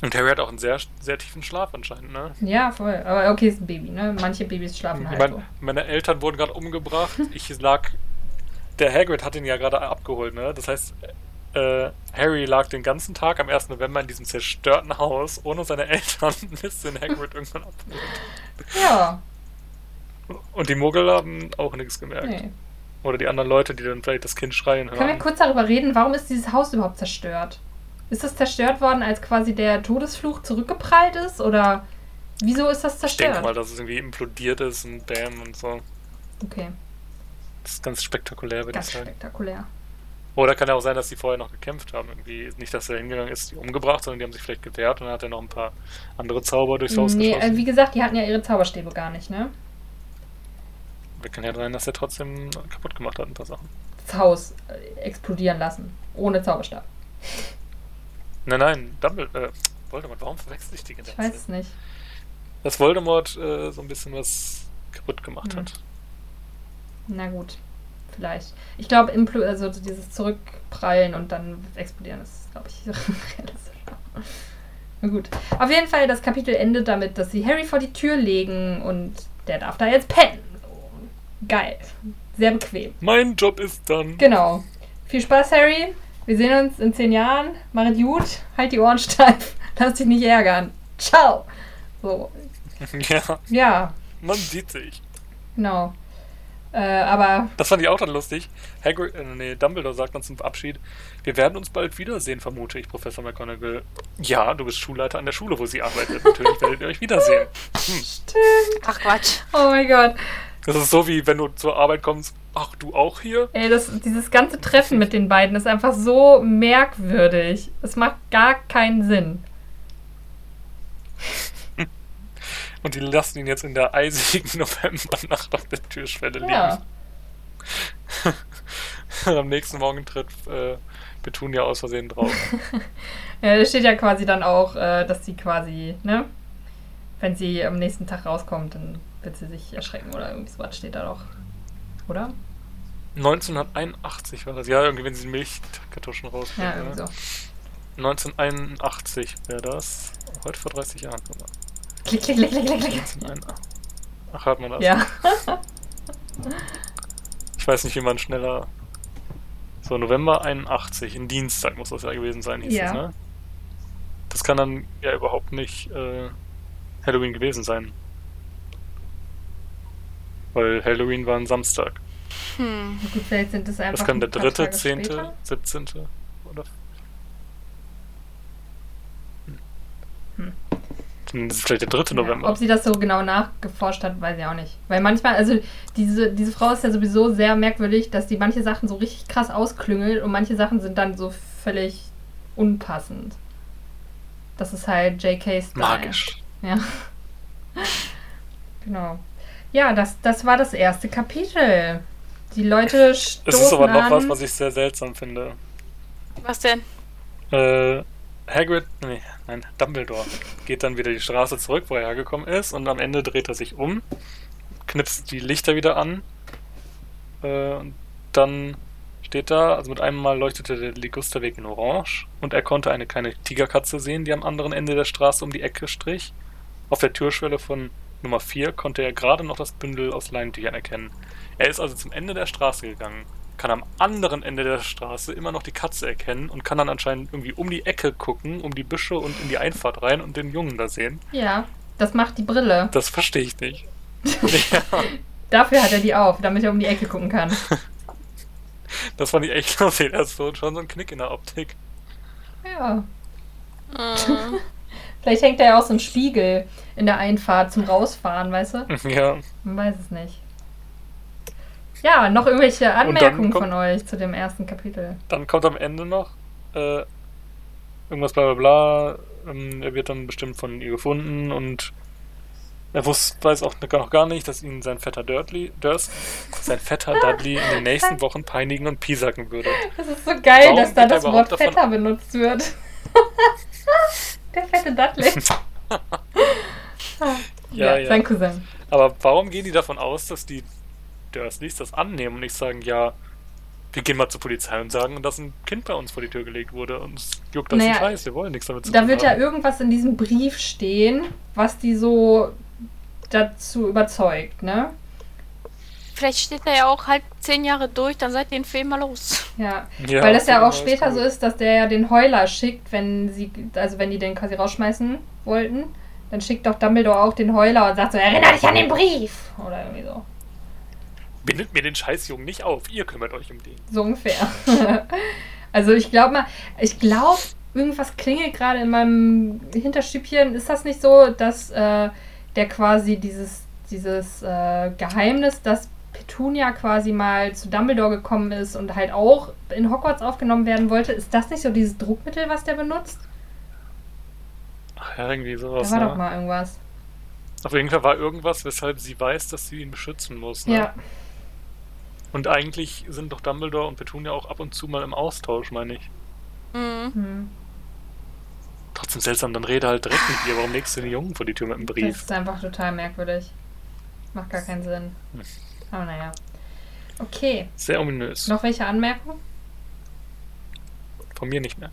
Und Harry hat auch einen sehr, sehr tiefen Schlaf anscheinend, ne? Ja, voll. Aber okay, ist ein Baby, ne? Manche Babys schlafen halt mein, so. meine Eltern wurden gerade umgebracht. Ich lag. Der Hagrid hat ihn ja gerade abgeholt, ne? Das heißt, äh, Harry lag den ganzen Tag am 1. November in diesem zerstörten Haus ohne seine (laughs) Eltern, bis den Hagrid irgendwann abholt. Ja, Und die Muggel haben auch nichts gemerkt. nee. Oder die anderen Leute, die dann vielleicht das Kind schreien hören. Können wir kurz darüber reden, warum ist dieses Haus überhaupt zerstört? Ist es zerstört worden, als quasi der Todesfluch zurückgeprallt ist? Oder wieso ist das ich zerstört? denke mal, dass es irgendwie implodiert ist und Bam und so. Okay, Das ist ganz spektakulär, würde ich ganz sagen. spektakulär. Oder kann ja auch sein, dass sie vorher noch gekämpft haben. Irgendwie nicht, dass er hingegangen ist, die umgebracht, sondern die haben sich vielleicht gewehrt und dann hat er noch ein paar andere Zauber durchs Haus Nee, geschossen. äh, wie gesagt, die hatten ja ihre Zauberstäbe gar nicht, ne? Können ja sein, dass er trotzdem kaputt gemacht hat, ein paar Sachen. Das Haus äh, explodieren lassen. Ohne Zauberstab. (laughs) Nein, nein, Dumbledore, äh, Voldemort, warum verwechsel ich die ganze Ich weiß es nicht. Dass Voldemort äh, so ein bisschen was kaputt gemacht Hm. hat. Na gut, vielleicht. Ich glaube, also dieses Zurückprallen und dann explodieren ist, glaube ich, (laughs) realistischer. Na gut. Auf jeden Fall, das Kapitel endet damit, dass sie Harry vor die Tür legen und der darf da jetzt pennen. So. Geil. Sehr bequem. Mein Job ist dann. Genau. Viel Spaß, Harry. Wir sehen uns in zehn Jahren. Mach es gut. Halt die Ohren (laughs) steif. Lass dich nicht ärgern. Ciao. So. (laughs) ja, Ja, man sieht sich. genau. Äh, aber Das fand ich auch dann lustig. Hagrid, äh, nee, Dumbledore sagt dann zum Abschied, wir werden uns bald wiedersehen, vermute ich, Professor McGonagall. Ja, du bist Schulleiter an der Schule, wo sie arbeitet. Natürlich werdet ihr euch wiedersehen. stimmt. Ach Quatsch. Oh mein Gott. Das ist so wie wenn du zur Arbeit kommst, ach du auch hier? Ey, das, dieses ganze Treffen mit den beiden ist einfach so merkwürdig. Es macht gar keinen Sinn. Und die lassen ihn jetzt in der eisigen (laughs) Novembernacht auf der Türschwelle liegen. Ja. (laughs) Am nächsten Morgen tritt äh, Petunia aus Versehen drauf. (laughs) Ja, da steht ja quasi dann auch, äh, dass sie quasi, ne? Wenn sie am nächsten Tag rauskommt, dann wird sie sich erschrecken oder irgendwie sowas steht da doch. Oder? 1981 war das. Ja, irgendwie, wenn sie Milchkartuschen rausbringen. Ja, irgendwie so. 1981 wäre das. Heute vor 30 Jahren. mal. Klick, klick, klick, klick, klick, klick. 1981. Ach, hat man das? Ja. (laughs) Ich weiß nicht, wie man schneller. So, November 81, ein Dienstag muss das ja gewesen sein, hieß Ja. es, ne? Das kann dann ja überhaupt nicht äh, Halloween gewesen sein. Weil Halloween war ein Samstag. Hm. Gut, vielleicht sind es einfach Das kann der dritte, zehnte, siebzehnte oder. Hm. Dann ist es vielleicht der dritte Ja, November. ob sie das so genau nachgeforscht hat, weiß ich auch nicht. Weil manchmal, also diese, diese Frau ist ja sowieso sehr merkwürdig, dass die manche Sachen so richtig krass ausklüngelt und manche Sachen sind dann so völlig unpassend. Das ist halt J.K. Style. Magisch. Ja. genau. Ja, das, das war das erste Kapitel. Die Leute stoßen Es ist aber noch an. was, was ich sehr seltsam finde. Was denn? Äh, Hagrid, nee, nein, Dumbledore geht dann wieder die Straße zurück, wo er hergekommen ist, und am Ende dreht er sich um, knipst die Lichter wieder an, äh, und dann steht da, also mit einem Mal leuchtete der Ligusterweg in Orange, und er konnte eine kleine Tigerkatze sehen, die am anderen Ende der Straße um die Ecke strich. Auf der Türschwelle von Nummer 4 konnte er gerade noch das Bündel aus Leintüchern erkennen. Er ist also zum Ende der Straße gegangen, kann am anderen Ende der Straße immer noch die Katze erkennen und kann dann anscheinend irgendwie um die Ecke gucken, um die Büsche und in die Einfahrt rein und den Jungen da sehen. Ja, das macht die Brille. Das verstehe ich nicht. (laughs) ja, Dafür hat er die auf, damit er um die Ecke gucken kann. (laughs) das fand ich echt lustig. Das ist so, schon so ein Knick in der Optik. Ja. Hm. (laughs) Vielleicht hängt da ja auch so ein Spiegel in der Einfahrt zum Rausfahren, weißt du? Ja, Man weiß es nicht. Ja, noch irgendwelche Anmerkungen kommt- von euch zu dem ersten Kapitel? dann kommt am Ende noch äh, irgendwas bla bla bla. Ähm, er wird dann bestimmt von ihr gefunden und er wusste, weiß auch noch gar nicht, dass ihn sein Vetter Dudley, Durst, sein Vetter (laughs) Dudley in den nächsten Wochen peinigen und piesacken würde. Das ist so geil, Warum dass da das Wort Vetter benutzt wird. (laughs) Der fette Dudley. (laughs) Ja, ja. Sein Cousin. Aber warum gehen die davon aus, dass die Dursleys das annehmen und nicht sagen, ja, wir gehen mal zur Polizei und sagen, dass ein Kind bei uns vor die Tür gelegt wurde und es juckt das Naja, nicht scheiß, wir wollen nichts damit zu Da tun wird ja haben. irgendwas in diesem Brief stehen, was die so dazu überzeugt, ne? Vielleicht steht er ja auch halt zehn Jahre durch, dann seid ihr den Film mal los. Ja. Ja, Weil das ja auch ist später so ist, dass der ja den Heuler schickt, wenn sie, also wenn die den quasi rausschmeißen wollten, dann schickt doch Dumbledore auch den Heuler und sagt so, erinnere dich an den Brief! Oder irgendwie so. Bindet mir den Scheißjungen nicht auf, ihr kümmert euch um den. So ungefähr. (laughs) also ich glaube mal, ich glaube, irgendwas klingelt gerade in meinem Hinterstübchen. Ist das nicht so, dass äh, der quasi dieses, dieses äh, Geheimnis, dass Petunia quasi mal zu Dumbledore gekommen ist und halt auch in Hogwarts aufgenommen werden wollte, ist das nicht so dieses Druckmittel, was der benutzt? Ach ja, irgendwie Da sowas. war ne? doch mal irgendwas. Auf jeden Fall war irgendwas, weshalb sie weiß, dass sie ihn beschützen muss. Ne? Ja. Und eigentlich sind doch Dumbledore und Petunia auch ab und zu mal im Austausch, meine ich. Mhm. Hm. Trotzdem seltsam, dann rede halt direkt mit ihr. Warum legst du den Jungen vor die Tür mit dem Das Brief? ist einfach total merkwürdig. Macht gar keinen Sinn. Hm. Aber naja. Okay. Sehr ominös. Noch welche Anmerkungen? Von mir nicht mehr.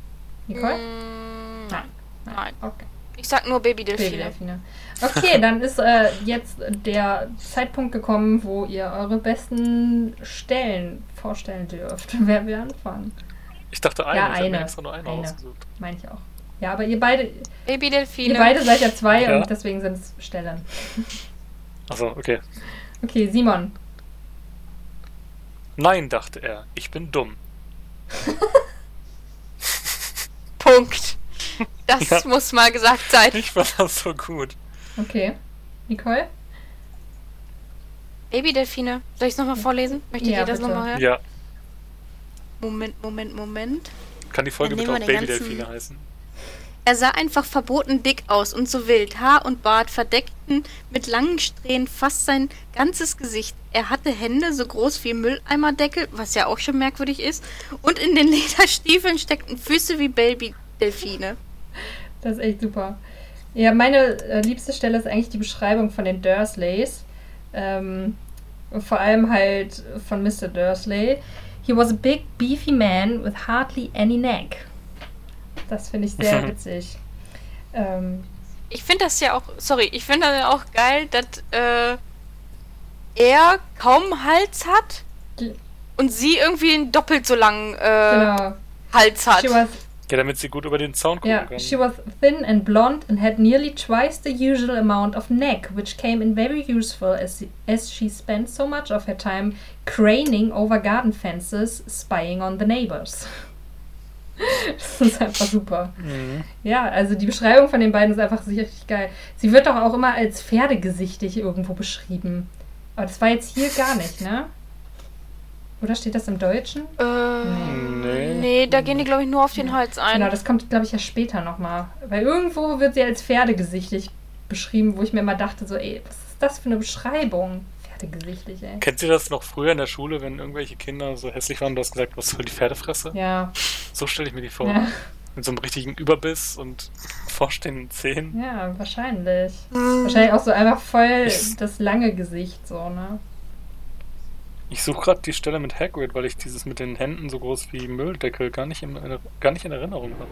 Nicole? Mm, Nein. Nein. Okay. Ich sag nur Babydelfine. Babydelfine. Okay, dann ist äh, jetzt der Zeitpunkt gekommen, wo ihr eure besten Stellen vorstellen dürft. (laughs) Wer will anfangen? Ich dachte eine. Ja, ich hab mir eine. extra nur eine, Eine. ausgesucht. Meine ich auch. Ja, aber ihr beide, Babydelfine. ihr beide seid ja zwei Ja. und deswegen sind es Stellen. Achso, okay. Okay, Simon. Nein, dachte er, ich bin dumm. (laughs) Punkt. Das Ja. muss mal gesagt sein. Ich fand das so gut. Okay. Nicole? Babydelfine. Soll ich es nochmal vorlesen? Möchtet Ja, ihr das nochmal hören? Ja. Moment, Moment, Moment. Kann die Folge bitte auch Babydelfine ganzen- heißen? Er sah einfach verboten dick aus und so wild. Haar und Bart verdeckten mit langen Strähnen fast sein ganzes Gesicht. Er hatte Hände so groß wie Mülleimerdeckel, was ja auch schon merkwürdig ist. Und in den (laughs) Lederstiefeln steckten Füße wie Babydelfine. Das ist echt super. Ja, meine äh, liebste Stelle ist eigentlich die Beschreibung von den Dursleys. Ähm, vor allem halt von Mr. Dursley. He was a big, beefy man with hardly any neck. Das finde ich sehr (laughs) witzig. Ähm, Ich finde das ja auch, sorry, ich finde das ja auch geil, dass äh, er kaum Hals hat und sie irgendwie einen doppelt so langen äh, genau. Hals hat. She was, Ja, damit sie gut über den Zaun gucken yeah, kann. she was thin and blonde and had nearly twice the usual amount of neck, which came in very useful as, as she spent so much of her time craning over garden fences, spying on the neighbors. (laughs) Das ist einfach super. Mhm. Ja, also die Beschreibung von den beiden ist einfach richtig geil. Sie wird doch auch immer als pferdegesichtig irgendwo beschrieben. Aber das war jetzt hier gar nicht, ne? Oder steht das im Deutschen? Äh, Nee. nee, da gehen die, glaube ich, nur auf den Hals ein. Genau, das kommt, glaube ich, ja später nochmal. Weil irgendwo wird sie als pferdegesichtig beschrieben, wo ich mir immer dachte, so, ey, was ist das für eine Beschreibung? Pferdegesichtig, ey. Kennt ihr das noch früher in der Schule, wenn irgendwelche Kinder so hässlich waren, du hast gesagt, was soll die Pferdefresse? Ja, So stelle ich mir die vor. ja, Mit so einem richtigen Überbiss und (laughs) vorstehenden Zähnen. ja, wahrscheinlich. Wahrscheinlich auch so einfach voll Ich- das lange Gesicht, so, ne? Ich suche gerade die Stelle mit Hagrid, weil ich dieses mit den Händen so groß wie Mülldeckel gar nicht, im, gar nicht in Erinnerung habe.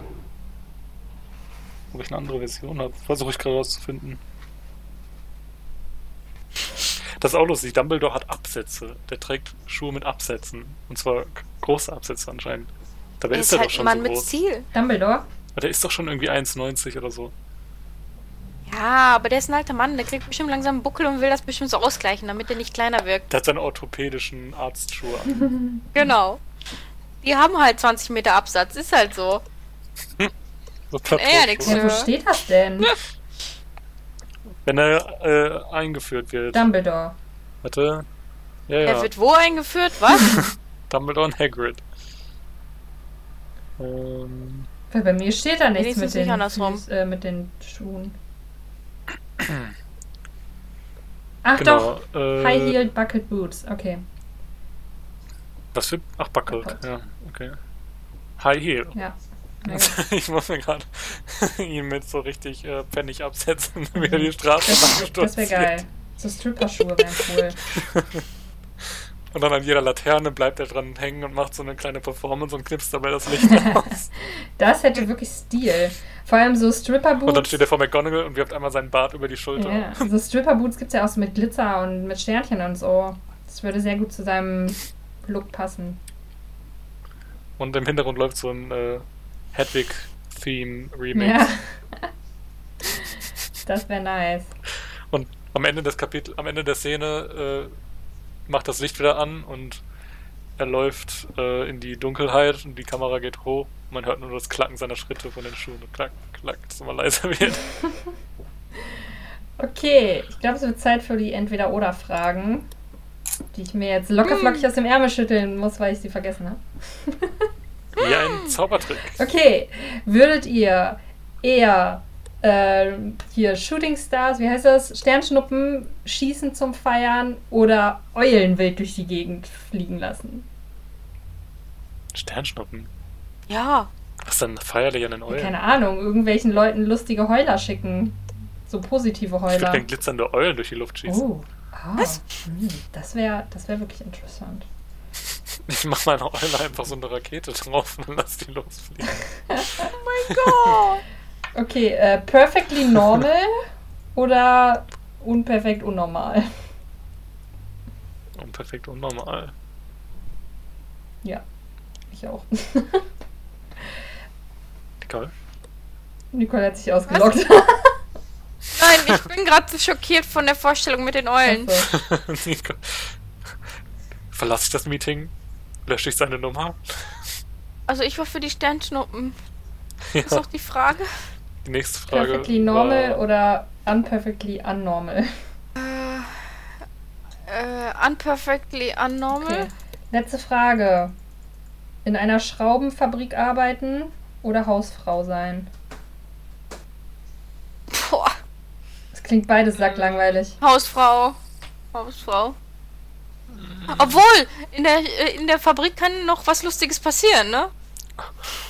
Ob ich eine andere Version habe, versuche ich gerade rauszufinden. Das ist auch lustig. Dumbledore hat Absätze. Der trägt Schuhe mit Absätzen. Und zwar große Absätze anscheinend. Dabei ist ist er halt doch schon Mann so mit groß. Ziel. Dumbledore? Aber Der ist doch schon irgendwie 1,90 oder so. Ja, aber der ist ein alter Mann, der kriegt bestimmt langsam einen Buckel und will das bestimmt so ausgleichen, damit er nicht kleiner wirkt. Der hat seine orthopädischen Arztschuhe an. (laughs) Genau. Die haben halt 20 Meter Absatz, ist halt so. (laughs) So Ja. Ja, wo steht das denn? (laughs) Wenn er äh, eingeführt wird. Dumbledore. Warte. Ja, Er ja. wird wo eingeführt? Was? Dumbledore und Hagrid. Ähm, Weil bei mir steht da nichts mit den, nicht andersrum. Füß, äh, mit den Schuhen. Ach doch, genau. Äh, High-Heeled Bucket Boots. Okay, Was für. Ach, Buckled. Buckled. Ja, okay. High Heel. ja. (laughs) Ich muss mir gerade (laughs) ihn mit so richtig äh, Pfennig absetzen, (laughs) wie er die Straße Das, das wäre geil. So Stripper-Schuhe wären cool. Und dann an jeder Laterne bleibt er dran hängen und macht so eine kleine Performance und knipst dabei das Licht (laughs) aus. Das hätte wirklich Stil. Vor allem so Stripper-Boots. Und dann steht er vor McGonagall und wirft einmal seinen Bart über die Schulter. Ja, (laughs) so Stripper-Boots gibt es ja auch so mit Glitzer und mit Sternchen und so. Das würde sehr gut zu seinem Look passen. Und im Hintergrund läuft so ein äh, Hedwig-Theme-Remix. Ja. Das wäre nice. Und am Ende des Kapitel, am Ende der Szene äh, macht das Licht wieder an und er läuft äh, in die Dunkelheit und die Kamera geht hoch. Man hört nur das Klacken seiner Schritte von den Schuhen und klack, klack, dass es immer leiser (laughs) wird. Okay, ich glaube, es wird Zeit für die Entweder-Oder-Fragen, die ich mir jetzt lockerflockig aus dem Ärmel schütteln muss, weil ich sie vergessen habe. Wie ein Zaubertrick. (laughs) Okay, würdet ihr eher äh, hier Shooting Stars, wie heißt das, Sternschnuppen schießen zum Feiern oder Eulen wild durch die Gegend fliegen lassen? Sternschnuppen. ja. Was denn feierlich an den Eulen? Keine Ahnung, irgendwelchen Leuten lustige Heuler schicken. So positive Ich würde Heuler. gerne glitzernde Eulen durch die Luft schießen. Oh, ah, hm, das wäre das wär wirklich interessant. (laughs) Ich mache meine Eule einfach so eine Rakete drauf und lass die losfliegen. (laughs) Oh. (laughs) Okay, äh, perfectly normal (laughs) oder unperfekt unnormal? Unperfekt und normal. Ja, ich auch. (laughs) Egal. Nicole hat sich ausgelockt. (laughs) Nein, ich bin gerade so schockiert von der Vorstellung mit den Eulen. Nico. Verlasse ich das Meeting? Lösche ich seine Nummer? Also ich war für die Sternschnuppen. Ja, Ist auch die Frage. Die nächste Frage. Perfectly normal war, oder unperfectly unnormal? Äh, unperfectly unnormal. Okay. Letzte Frage. In einer Schraubenfabrik arbeiten oder Hausfrau sein? Boah. Das klingt beides sacklangweilig. Hausfrau. Hausfrau. Obwohl, in der, äh, in der Fabrik kann noch was Lustiges passieren, ne?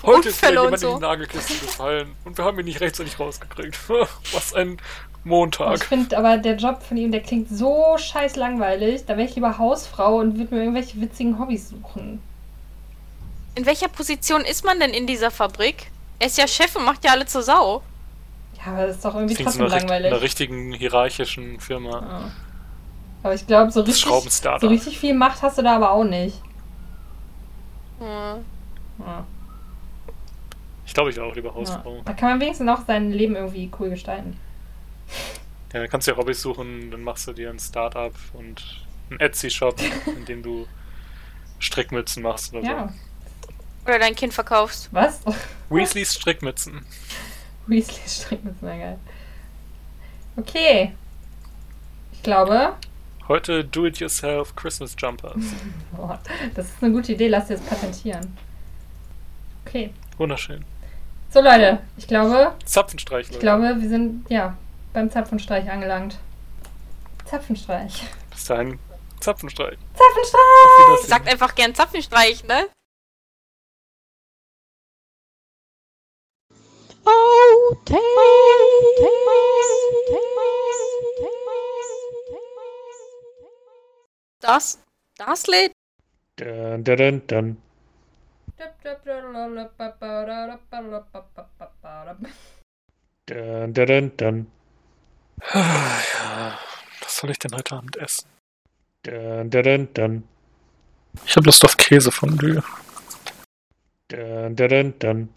Heute ist mir und jemand so. in die Nagelkiste gefallen und wir haben ihn nicht rechtzeitig rausgekriegt. (laughs) Was ein Ich Montag. finde aber der Job von ihm, der klingt so scheiß langweilig. Da wäre ich lieber Hausfrau und würde mir irgendwelche witzigen Hobbys suchen. In welcher Position ist man denn in dieser Fabrik? Er ist ja Chef und macht ja alle zur Sau. Ja, aber das ist doch irgendwie so trotzdem einer, richt- langweilig. einer richtigen hierarchischen Firma. Ja. Aber ich glaube, so Das richtig, so richtig viel Macht hast du da aber auch nicht. Hm. Ja. Ich glaube, ich wäre auch lieber Ja. Hausfrau. Da kann man wenigstens auch sein Leben irgendwie cool gestalten. Ja, dann kannst du ja Hobbys suchen, dann machst du dir ein Startup und einen Etsy-Shop, (laughs) in dem du Strickmützen machst oder Ja. Oder dein Kind verkaufst. Was? so. Weasleys Strickmützen. (laughs) Weasley stricken ist sehr geil. Okay. Ich glaube, Heute Do-It-Yourself Christmas Jumpers. (laughs) boah, das ist eine gute Idee. Lass dir das patentieren. Okay. Wunderschön. So, Leute. Ich glaube, Zapfenstreich, ich Leute. glaube, wir sind, ja, beim Zapfenstreich angelangt. Zapfenstreich. Bis dahin, Zapfenstreich. Zapfenstreich! Wiedersehen. Sagt einfach gern Zapfenstreich, ne? Das, das Lied? Dun, dun, dun, dun. Dun, dun, dun. Ah, Ja, was soll ich denn heute Abend essen? Dun, dun, dun. Ich habe Lust auf Käsefondue. Dun, dun, dun, dun.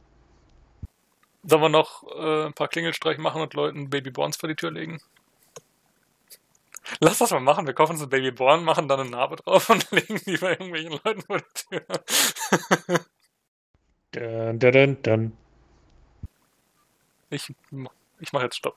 Sollen wir noch äh, ein paar Klingelstreich machen und Leuten Babyborns vor die Tür legen? Lass das mal machen. Wir kaufen uns ein Babyborn, machen dann eine Narbe drauf und (laughs) legen die bei irgendwelchen Leuten vor die Tür. dun, dun, dun, dun. Ich, ich mache jetzt Stopp.